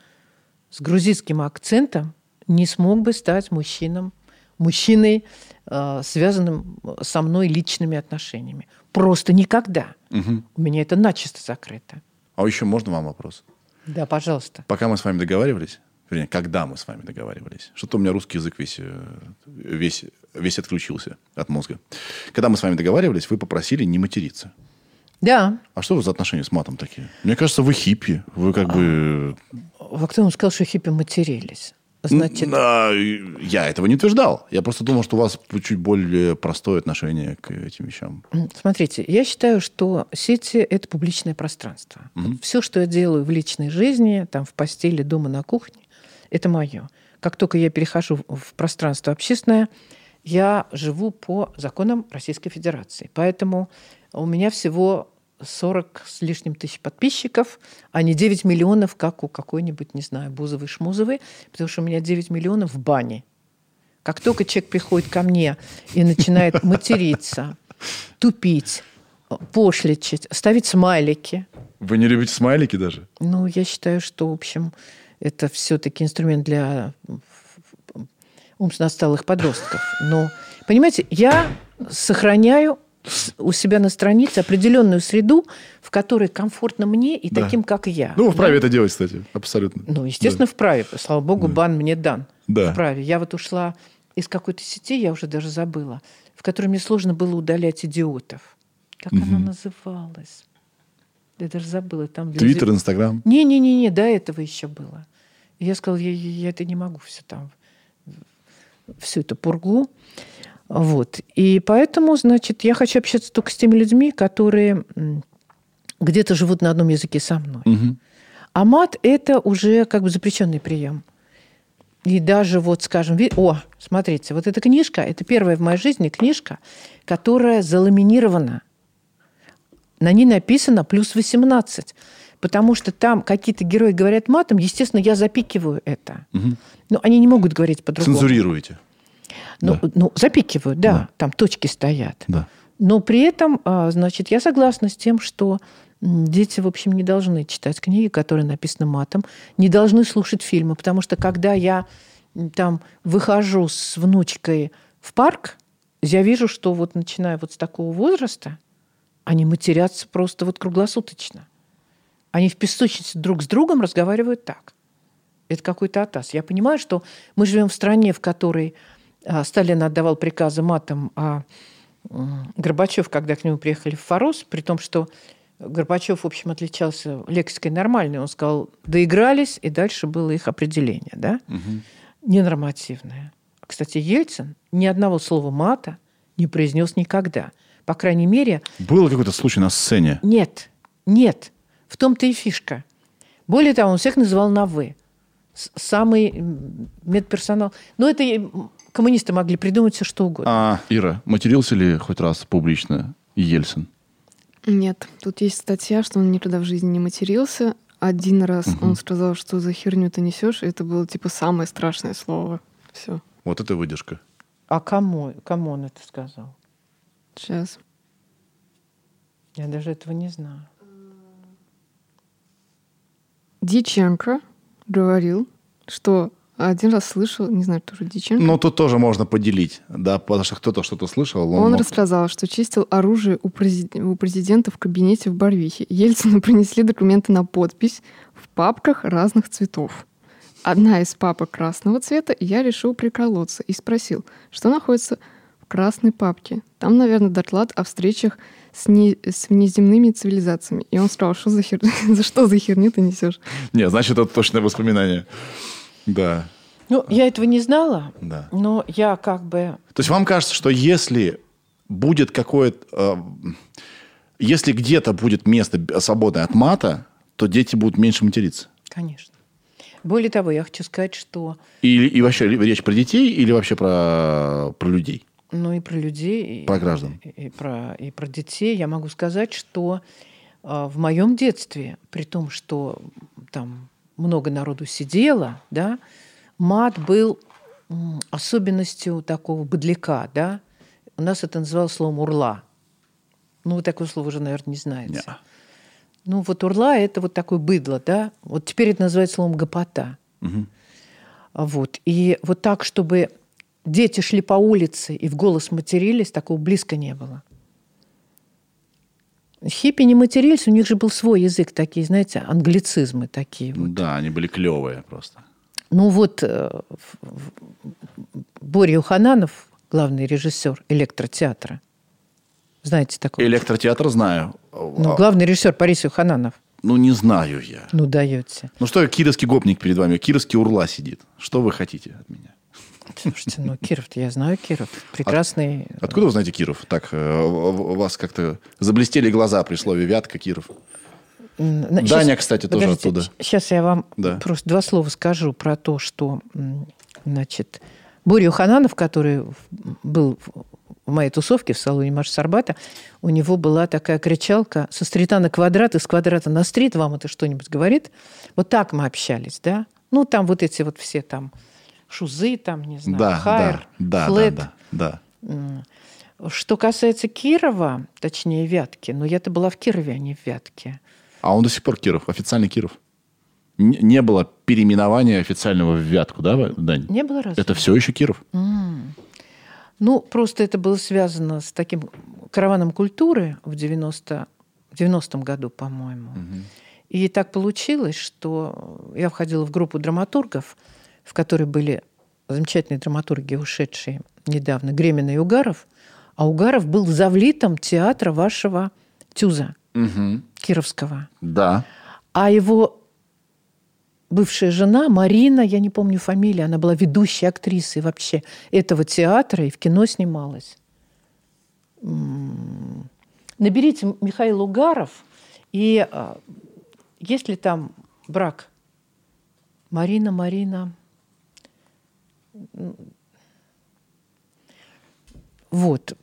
с грузинским акцентом не смог бы стать мужчином, мужчиной, э, связанным со мной личными отношениями. Просто никогда. Мгм. У меня это начисто закрыто. А еще можно вам вопрос? Да, пожалуйста. Пока мы с вами договаривались, вернее, когда мы с вами договаривались, что-то у меня русский язык весь, э, весь, весь отключился от мозга. Когда мы с вами договаривались, вы попросили не материться. Да. А что вас за отношения с матом такие? Мне кажется, вы хиппи. Вы как бы... А кто вам сказал, что хиппи матерились? Значит, А, я этого не утверждал. Я просто думал, что у вас чуть более простое отношение к этим вещам. Смотрите, я считаю, что сети – это публичное пространство. Все, что я делаю в личной жизни, там, в постели, дома, на кухне, это мое. Как только я перехожу в пространство общественное, я живу по законам Российской Федерации. Поэтому у меня всего 40 с лишним тысяч подписчиков, а не 9 миллионов, как у какой-нибудь, не знаю, Бузовой, Шмузовой, потому что у меня 9 миллионов в бане. Как только человек приходит ко мне и начинает [laughs] материться, тупить, пошличать, ставить смайлики, Вы не любите смайлики даже? ну, я считаю, что, в общем, это все-таки инструмент для умственно отсталых подростков. Но, понимаете, я сохраняю у себя на странице определенную среду, в которой комфортно мне и Да. таким, как я. Ну, вы Да? вправе это делать, кстати. Абсолютно. Ну, естественно, вправе. Слава богу, бан мне дан. Да. Вправе. Я вот ушла из какой-то сети, я уже даже забыла, в которой мне сложно было удалять идиотов. Как она называлась? Я даже забыла. Там Твиттер, Инстаграм. не-не-не, до этого еще было. И я сказала, я, я, я это не могу все там, всю эту пургу. Вот. И поэтому, значит, я хочу общаться только с теми людьми, которые где-то живут на одном языке со мной. Мгм. А мат – это уже как бы запрещенный прием. И даже вот, скажем, о, смотрите, вот эта книжка, это первая в моей жизни книжка, которая заламинирована. На ней написано плюс 18. Потому что там какие-то герои говорят матом, естественно, я запикиваю это. Но они не могут говорить по-другому. Цензурируете. Ну, Да. ну, запикивают, да, Да. там точки стоят. Да. Но при этом, а, значит, я согласна с тем, что дети, в общем, не должны читать книги, которые написаны матом, не должны слушать фильмы, потому что когда я там выхожу с внучкой в парк, я вижу, что вот начиная вот с такого возраста, они матерятся просто вот круглосуточно. Они в песочнице друг с другом разговаривают так. Это какой-то атас. Я понимаю, что мы живем в стране, в которой Сталин отдавал приказы матом, а Горбачев, когда к нему приехали в Форос, при том, что Горбачев, в общем, отличался лексикой нормальной, он сказал, доигрались, и дальше было их определение, да? Ненормативное. Кстати, Ельцин ни одного слова мата не произнес никогда. По крайней мере, Был какой-то случай на сцене. нет, нет. В том-то и фишка. Более того, он всех называл на «вы». Самый медперсонал. Но это коммунисты могли придумать все, что угодно. А, Ира, матерился ли хоть раз публично Ельцин? Нет, тут есть статья, что он никогда в жизни не матерился. Один раз он сказал, что за херню ты несешь, и это было типа самое страшное слово. Все. Вот это выдержка. А кому, кому он это сказал? Сейчас. Я даже этого не знаю. Диченко говорил, что один раз слышал, не знаю, тоже Диченко, Ну, тут тоже можно поделить, да, потому что кто-то что-то слышал. он мог- рассказал, что чистил оружие у, презид- у президента в кабинете в Барвихе. Ельцину [laughs] принесли документы на подпись в папках разных цветов. Одна из папок красного цвета, и я решил приколоться и спросил, что находится в красной папке. Там, наверное, доклад о встречах с, не- с внеземными цивилизациями. И он сказал, что за, хер... [laughs] за что за херню ты несешь? Не, значит, это точное воспоминание. Да, Ну, я этого не знала, да. но я как бы... То есть вам кажется, что если будет какое-то... э, если где-то будет место свободное от мата, то дети будут меньше материться? Конечно. Более того, я хочу сказать, что Или, и вообще речь про детей или вообще про, про людей? ну и про людей, и- Про граждан. И, и про, и про детей я могу сказать, что а, в моем детстве, при том, что там много народу сидело, да, мат был особенностью такого быдляка, да. У нас это называлось словом «урла». Ну, вы такое слово уже, наверное, не знаете. Неа. Ну, вот урла – это вот такое быдло, да. Вот теперь это называется словом гопота. Мгм. Вот. И вот так, чтобы дети шли по улице и в голос матерились, такого близко не было. Хиппи не матерились, у них же был свой язык, такие, знаете, англицизмы такие. вот. Да, они были клевые просто. Ну вот э, Боря Юхананов, главный режиссер электротеатра, знаете такого? Электротеатр знаю. Ну, главный режиссер Борис Юхананов. Ну, не знаю я. Ну, даете. Ну что, кировский гопник перед вами, кировский урла сидит. Что вы хотите от меня? Слушайте, ну, Киров, я знаю Киров. Прекрасный. Откуда вы знаете Киров? Так, э, у у вас как-то заблестели глаза при слове Вятка, Киров. На- Даня, кстати, тоже оттуда. Сейчас я вам Да. просто два слова скажу про то, что, значит, Боря Юхананов, который был в- в моей тусовке в салоне Маша Сарбата, у него была такая кричалка «Со стрита на квадрат, из квадрата на стрит». Вам это что-нибудь говорит? Вот так мы общались, да? Ну, там вот эти вот все там шузы, там, не знаю, Да, хайр, да, да, флет. да, да, да. Что касается Кирова, точнее Вятки, но я-то была в Кирове, а не в Вятке. А он до сих пор Киров, официальный Киров. Не было переименования официального в Вятку, да, Дань? Не было разве? Это все еще Киров. Ну, просто это было связано с таким караваном культуры в 90, в 90-м году, по-моему. И так получилось, что я входила в группу драматургов, в которой были замечательные драматурги, ушедшие недавно, Гремин и Угаров. А Угаров был завлитом театра вашего Тюза, Кировского. Да. А его бывшая жена Марина, я не помню фамилию, она была ведущей актрисой вообще этого театра и в кино снималась. Наберите Михаил Угаров, и а, есть ли там брак? Марина, Марина. Вот.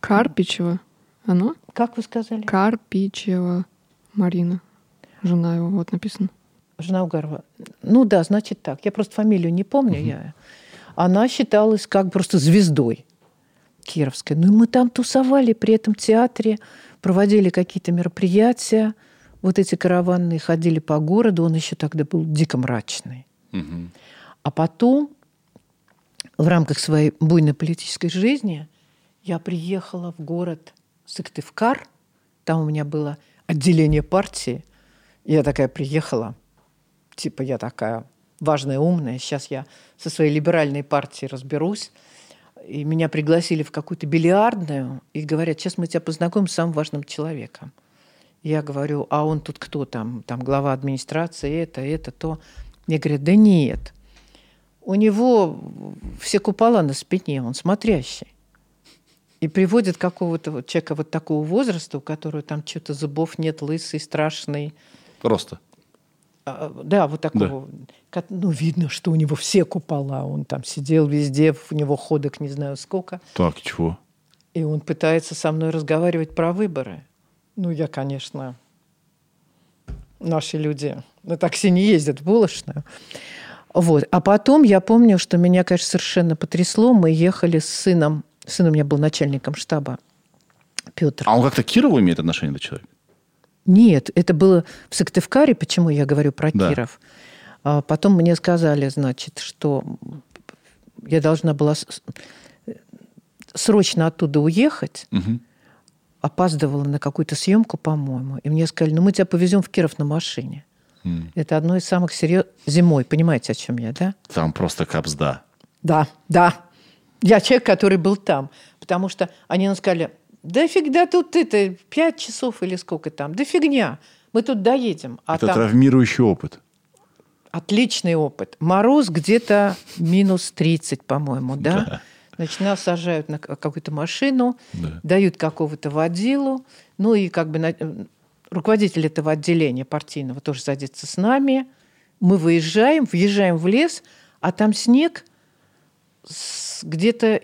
Карпичева. Оно? Как вы сказали? Карпичева Марина. Жена его, вот написано. Жена Угарова. Ну да, значит так. Я просто фамилию не помню. Я. Она считалась как просто звездой кировской. Ну и мы там тусовали при этом театре, проводили какие-то мероприятия. Вот эти караванные ходили по городу. Он еще тогда был дико мрачный. А потом, в рамках своей буйной политической жизни, я приехала в город Сыктывкар. Там у меня было отделение партии. Я такая приехала, типа я такая важная, умная. Сейчас я со своей либеральной партией разберусь. И меня пригласили в какую-то бильярдную и говорят, сейчас мы тебя познакомим с самым важным человеком. Я говорю, а он тут кто там? Там глава администрации, это, это, то. Мне говорят, да нет. У него все купола на спине, он смотрящий. И приводит какого-то вот человека вот такого возраста, у которого там что-то зубов нет, лысый, страшный. Просто. А, Да, вот такого. Ко- Ну, видно, что у него все купола. Он там сидел везде, у него ходок не знаю сколько. Так, чего? И он пытается со мной разговаривать про выборы. Ну, я, конечно, наши люди на такси не ездят в Булочную. Вот. А потом я помню, что меня, конечно, совершенно потрясло. Мы ехали с сыном. Сын у меня был начальником штаба. Петр. А он как-то к Кирову имеет отношение, этот человек? Нет, это было в Сыктывкаре. Почему я говорю про Да. Киров? А потом мне сказали, значит, что я должна была срочно оттуда уехать. Мгм. Опаздывала на какую-то съемку, по-моему. И мне сказали, ну мы тебя повезем в Киров на машине. М. Это одно из самых серьезных... Зимой, понимаете, о чем я, да? Там просто капсда. Да, да. Я человек, который был там. Потому что они нам сказали, да фиг, да тут это, пять часов или сколько там, да фигня, мы тут доедем. А Это там травмирующий опыт. отличный опыт. Мороз где-то минус 30, по-моему, да? Значит, нас сажают на какую-то машину, Да. дают какого-то водилу, ну и как бы руководитель этого отделения партийного тоже садится с нами. Мы выезжаем, въезжаем в лес, а там снег где-то,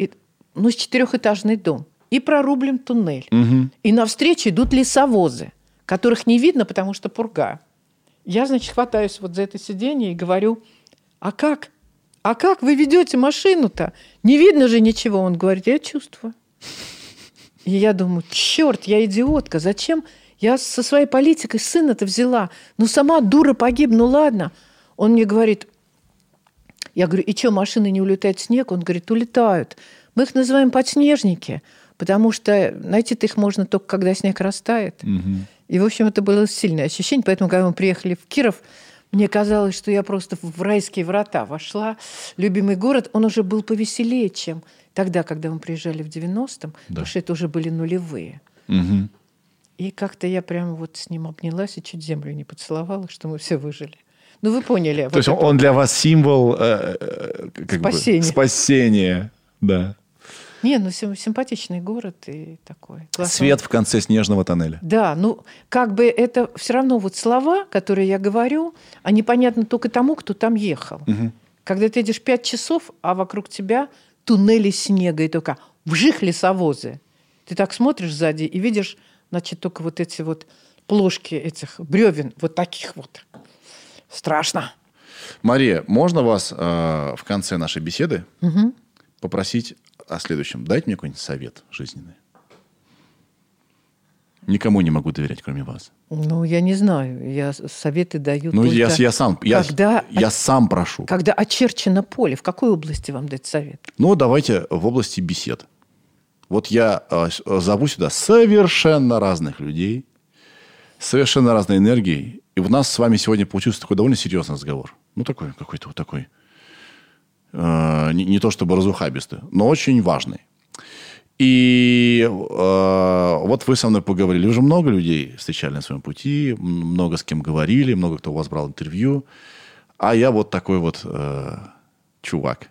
ну, с четырехэтажный дом. И прорублен туннель. Мгм. И навстречу идут лесовозы, которых не видно, потому что пурга. Я, значит, хватаюсь вот за это сиденье и говорю, а как? А как вы ведете машину-то? Не видно же ничего. Он говорит, я чувствую. И я думаю, черт, я идиотка, зачем я со своей политикой сына-то взяла? Ну, сама дура погиб, ну ладно. Он мне говорит, Я говорю, и что, машины не улетают в снег? Он говорит, улетают. Мы их называем подснежники, потому что найти-то их можно только, когда снег растает. И, в общем, это было сильное ощущение. Поэтому, когда мы приехали в Киров, мне казалось, что я просто в райские врата вошла. Любимый город, он уже был повеселее, чем тогда, когда мы приезжали в 90-м, потому что это уже были нулевые. Мгм. И как-то я прямо вот с ним обнялась и чуть землю не поцеловала, что мы все выжили. Ну, вы поняли. То есть он для вас символ э, э, бы Спасения. спасения. Да. Не, ну сим- симпатичный город и такой. классный. Свет в конце снежного тоннеля. Да, ну как бы это все равно вот слова, которые я говорю, они понятны только тому, кто там ехал. Когда ты едешь пять часов, а вокруг тебя туннели снега и только вжих лесовозы. Ты так смотришь сзади и видишь, значит, только вот эти вот плошки этих бревен, вот таких вот. Страшно. Мария, можно вас э, в конце нашей беседы попросить о следующем? Дайте мне какой-нибудь совет жизненный. Никому не могу доверять, кроме вас. Ну, я не знаю, я советы даю Ну, только... я, я сам, я, когда, я сам прошу. когда очерчено поле, в какой области вам дать совет? Ну, давайте в области бесед. Вот я э, э, зову сюда совершенно разных людей, совершенно разной энергией. И у нас с вами сегодня получился такой довольно серьезный разговор. Ну, такой какой-то вот такой. э, не, не то чтобы разухабистый, но очень важный. И э, вот вы со мной поговорили. Уже много людей встречали на своем пути, много с кем говорили, много кто у вас брал интервью. А я вот такой вот э, чувак.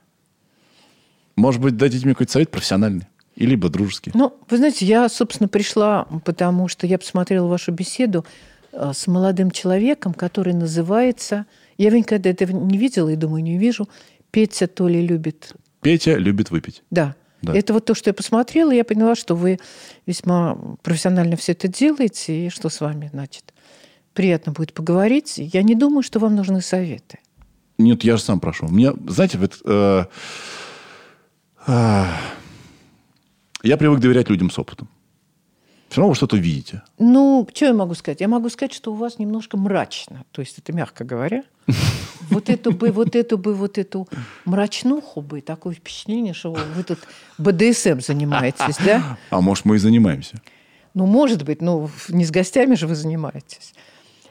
Может быть, дадите мне какой-то совет профессиональный? И либо дружеский? Ну, вы знаете, я, собственно, пришла, потому что я посмотрела вашу беседу э, с молодым человеком, который называется... Я никогда этого не видела и думаю, не увижу. Петя то ли любит... Петя любит выпить. Да. Да. Это вот то, что я посмотрела, и я поняла, что вы весьма профессионально все это делаете, и что с вами, значит, приятно будет поговорить. Я не думаю, что вам нужны советы. Нет, я же сам прошу. Мне, знаете, вот, э, э, я привык доверять людям с опытом. Все равно вы что-то видите. Ну, что я могу сказать? Я могу сказать, что у вас немножко мрачно. То есть это мягко говоря. [laughs] Вот эту бы, вот эту бы, вот эту мрачнуху бы, такое впечатление, что вы тут БДСМ занимаетесь, да? [laughs] А может, мы и занимаемся. Ну, может быть, ну, не с гостями же вы занимаетесь.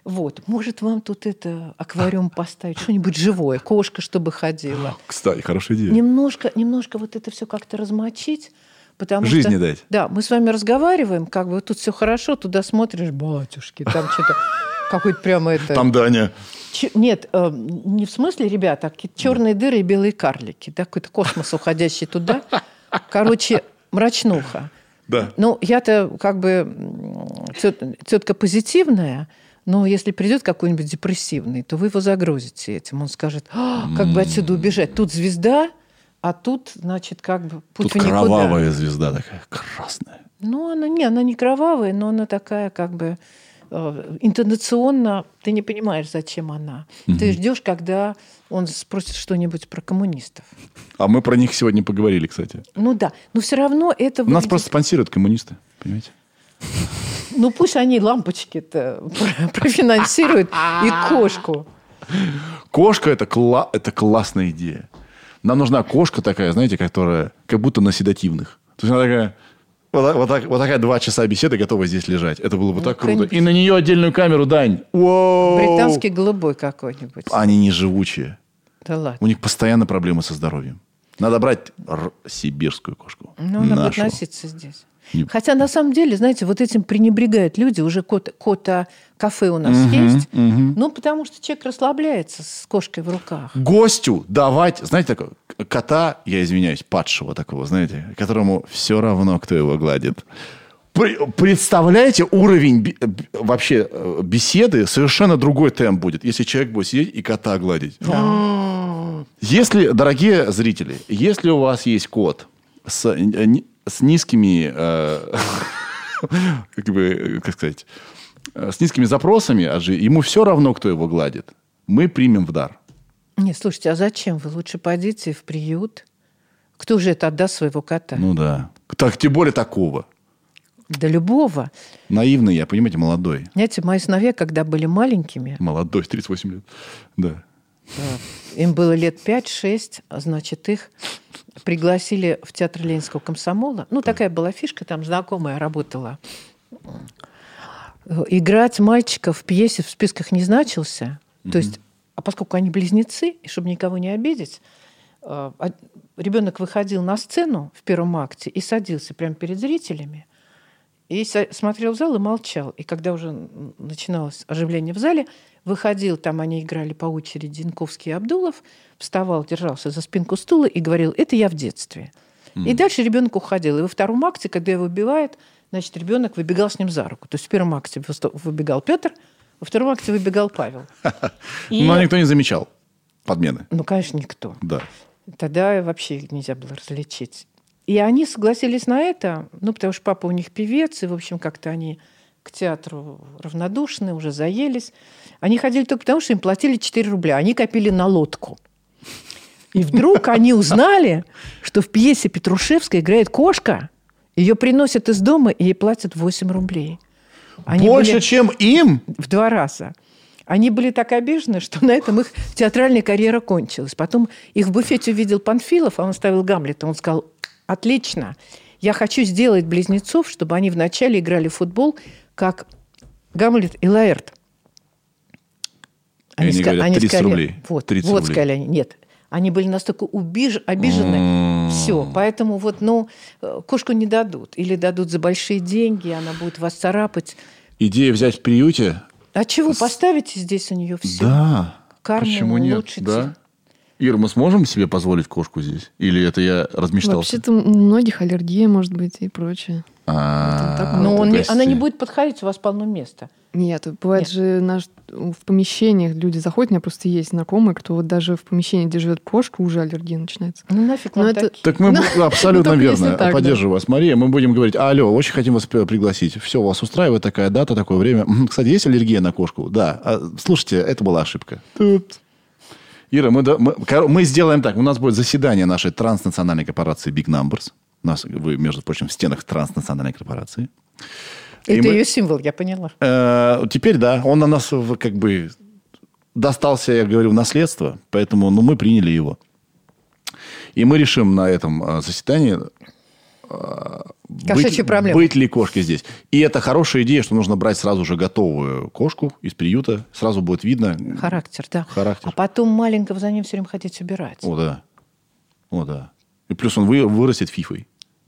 Вот, может, вам тут это аквариум [laughs] поставить, что-нибудь живое, кошка, чтобы ходила. Кстати, хорошая идея. Немножко, немножко вот это все как-то размочить, потому Жизни что... дать. Да, мы с вами разговариваем, как бы тут все хорошо, туда смотришь, батюшки, там что-то какой-то прямо это... Там Даня. Ч- Нет, э, не в смысле, ребята, а какие-то черные дыры и белые карлики, да, какой-то космос, уходящий туда. Короче, мрачнуха. Да. Ну, я-то как бы тетка позитивная, но если придет какой-нибудь депрессивный, то вы его загрузите этим. Он скажет, «А, как бы отсюда убежать? Тут звезда, а тут, значит, как бы путь Тут в никуда. кровавая звезда такая, красная. Ну, она не, она не кровавая, но она такая как бы э, интонационно, ты не понимаешь, зачем она. Ты ждешь, когда он спросит что-нибудь про коммунистов. А мы про них сегодня поговорили, кстати. Ну да, но все равно это... Нас выглядит- просто спонсируют коммунисты, понимаете? Ну пусть они лампочки-то про- профинансируют и кошку. Кошка это, кла- это классная идея. Нам нужна кошка такая, знаете, которая как будто на седативных. То есть она такая, вот, вот так- вот такая два часа беседы готова здесь лежать. Это было бы так круто. Ну. И на нее отдельную камеру, Дань. Воу! Британский голубой какой-нибудь. Они не живучие. Да ладно. У них постоянно проблемы со здоровьем. Надо брать р- сибирскую кошку. Ну, она будет нашу. носиться здесь. Не- Хотя, на самом деле, знаете, вот этим пренебрегают люди. Уже кот, кота кафе у нас Мгм, есть. мгм. Ну, потому что человек расслабляется с кошкой в руках. Гостю давать, знаете, такого кота, я извиняюсь, падшего такого, знаете, которому все равно, кто его гладит. Представляете, уровень вообще э, беседы совершенно другой темп будет, если человек будет сидеть и кота гладить. Если, дорогие зрители, если у вас есть кот с, э, с низкими, э, [laughs] как бы, э, как сказать, э, с низкими запросами, а же ему все равно, кто его гладит, мы примем в дар. Не, слушайте, а зачем вы? Лучше пойдите в приют. Кто же это отдаст своего кота? Ну да. Так, тем более такого. Да любого. Наивный я, понимаете, молодой. Знаете, мои сыновья, когда были маленькими, Молодой, 38 лет. Да. Им было лет 5-6, а, значит, их пригласили в театр Ленинского комсомола. Ну, такая была фишка, там знакомая работала. Играть мальчика в пьесе в списках не значился. То есть, а поскольку они близнецы, и чтобы никого не обидеть, э, а- ребенок выходил на сцену в первом акте и садился прямо перед зрителями, и смотрел в зал и молчал. И когда уже начиналось оживление в зале, выходил, там они играли по очереди Янковский и Абдулов, вставал, держался за спинку стула и говорил, это я в детстве. И дальше ребенок уходил. И во втором акте, когда его убивают, значит, ребенок выбегал с ним за руку. То есть в первом акте выбегал Петр, во втором акте выбегал Павел. [laughs] И- Но никто не замечал подмены. Ну, конечно, никто. Да. Тогда вообще нельзя было различить. И они согласились на это, ну, потому что папа у них певец, и, в общем, как-то они к театру равнодушны, уже заелись. Они ходили только потому, что им платили 4 рубля. Они копили на лодку. И вдруг они узнали, что в пьесе Петрушевской играет кошка. Ее приносят из дома, и ей платят 8 рублей. Они Больше, были- чем им? в два раза. Они были так обижены, что на этом их театральная карьера кончилась. Потом их в буфете увидел Панфилов, а он ставил Гамлета. Он сказал, отлично, я хочу сделать близнецов, чтобы они вначале играли в футбол, как Гамлет и Лаэрт. И они ска- говорят, 30 сказали- рублей. Вот, 30 вот рублей. сказали они. Нет, они были настолько убиж- обижены. М. Все, поэтому вот, ну, э, кошку не дадут. Или дадут за большие деньги, она будет вас царапать. Идея взять в приюте? А чего, поставите здесь у нее все? Да. Карму Почему нет? улучшите. Да. Ира, мы сможем себе позволить кошку здесь? Или это я размечтался? Вообще-то у многих аллергия может быть и прочее. А, Но он не- она не будет подходить, у вас полно места. Нет, бывает Нет. же наш, в помещениях люди заходят, у меня просто есть знакомые, кто вот даже в помещении, где живет кошка, уже аллергия начинается. Ну нафиг Но вам это- такие? Так мы [laughs] Ну, абсолютно верно. так, да. Поддерживаю вас, Мария. Мы будем говорить, алло, очень хотим вас пригласить. Все, вас устраивает такая дата, такое время. Кстати, есть аллергия на кошку? Да. А, Слушайте, это была ошибка. Тут. Ира, мы, мы, мы сделаем так. У нас будет заседание нашей транснациональной корпорации Big Numbers. У нас, вы, между прочим, в стенах транснациональной корпорации. Это мы- ее символ, я поняла. Э, Теперь да, он на нас как бы достался, я говорю, в наследство, поэтому ну, мы приняли его. И мы решим на этом э, заседании, Кошачью быть, проблему. быть ли кошке здесь. И это хорошая идея, что нужно брать сразу же готовую кошку из приюта. Сразу будет видно. Характер, да. Характер. А потом маленького за ним все время хотеть убирать. О, да. О, да. И плюс он вы- вырастет фифой.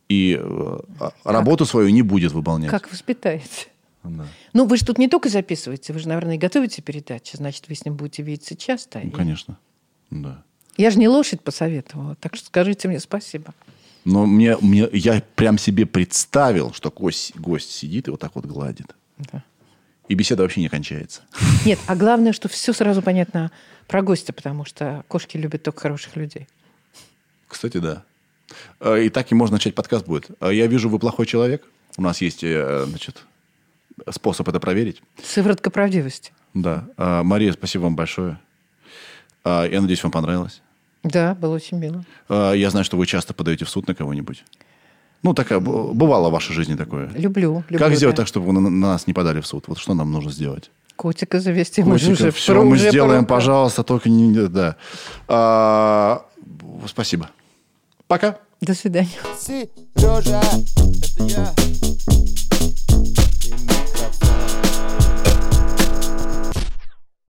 И э, а- работу свою не будет выполнять. Как воспитаете? Да. Ну, вы же тут не только записываете, вы же, наверное, и готовите передачи, значит, вы с ним будете видеться часто. Ну, И- конечно. Да. Я же не лошадь посоветовала, так что скажите мне спасибо. Но мне, мне, я прям себе представил, что гость, гость сидит и вот так вот гладит. Да. И беседа вообще не кончается. [laughs] Нет, а главное, что все сразу понятно про гостя, потому что кошки любят только хороших людей. Кстати, да. Э, И так и можно начать подкаст будет. Э, Я вижу, вы плохой человек. У нас есть, э, значит, способ это проверить. Сыворотка правдивости. Да. Э, Мария, спасибо вам большое. Я надеюсь, вам понравилось. Да, было очень мило. Э, Я знаю, что вы часто подаете в суд на кого-нибудь. Ну, такая, б- бывало в вашей жизни такое. Люблю. люблю как сделать да. так, чтобы вы на, на нас не подали в суд? Вот что нам нужно сделать? Котика завести. мы же Котика, уже все мы уже сделаем, пора. пожалуйста, только не... Да. А, спасибо. Пока. До свидания. Сережа, это я.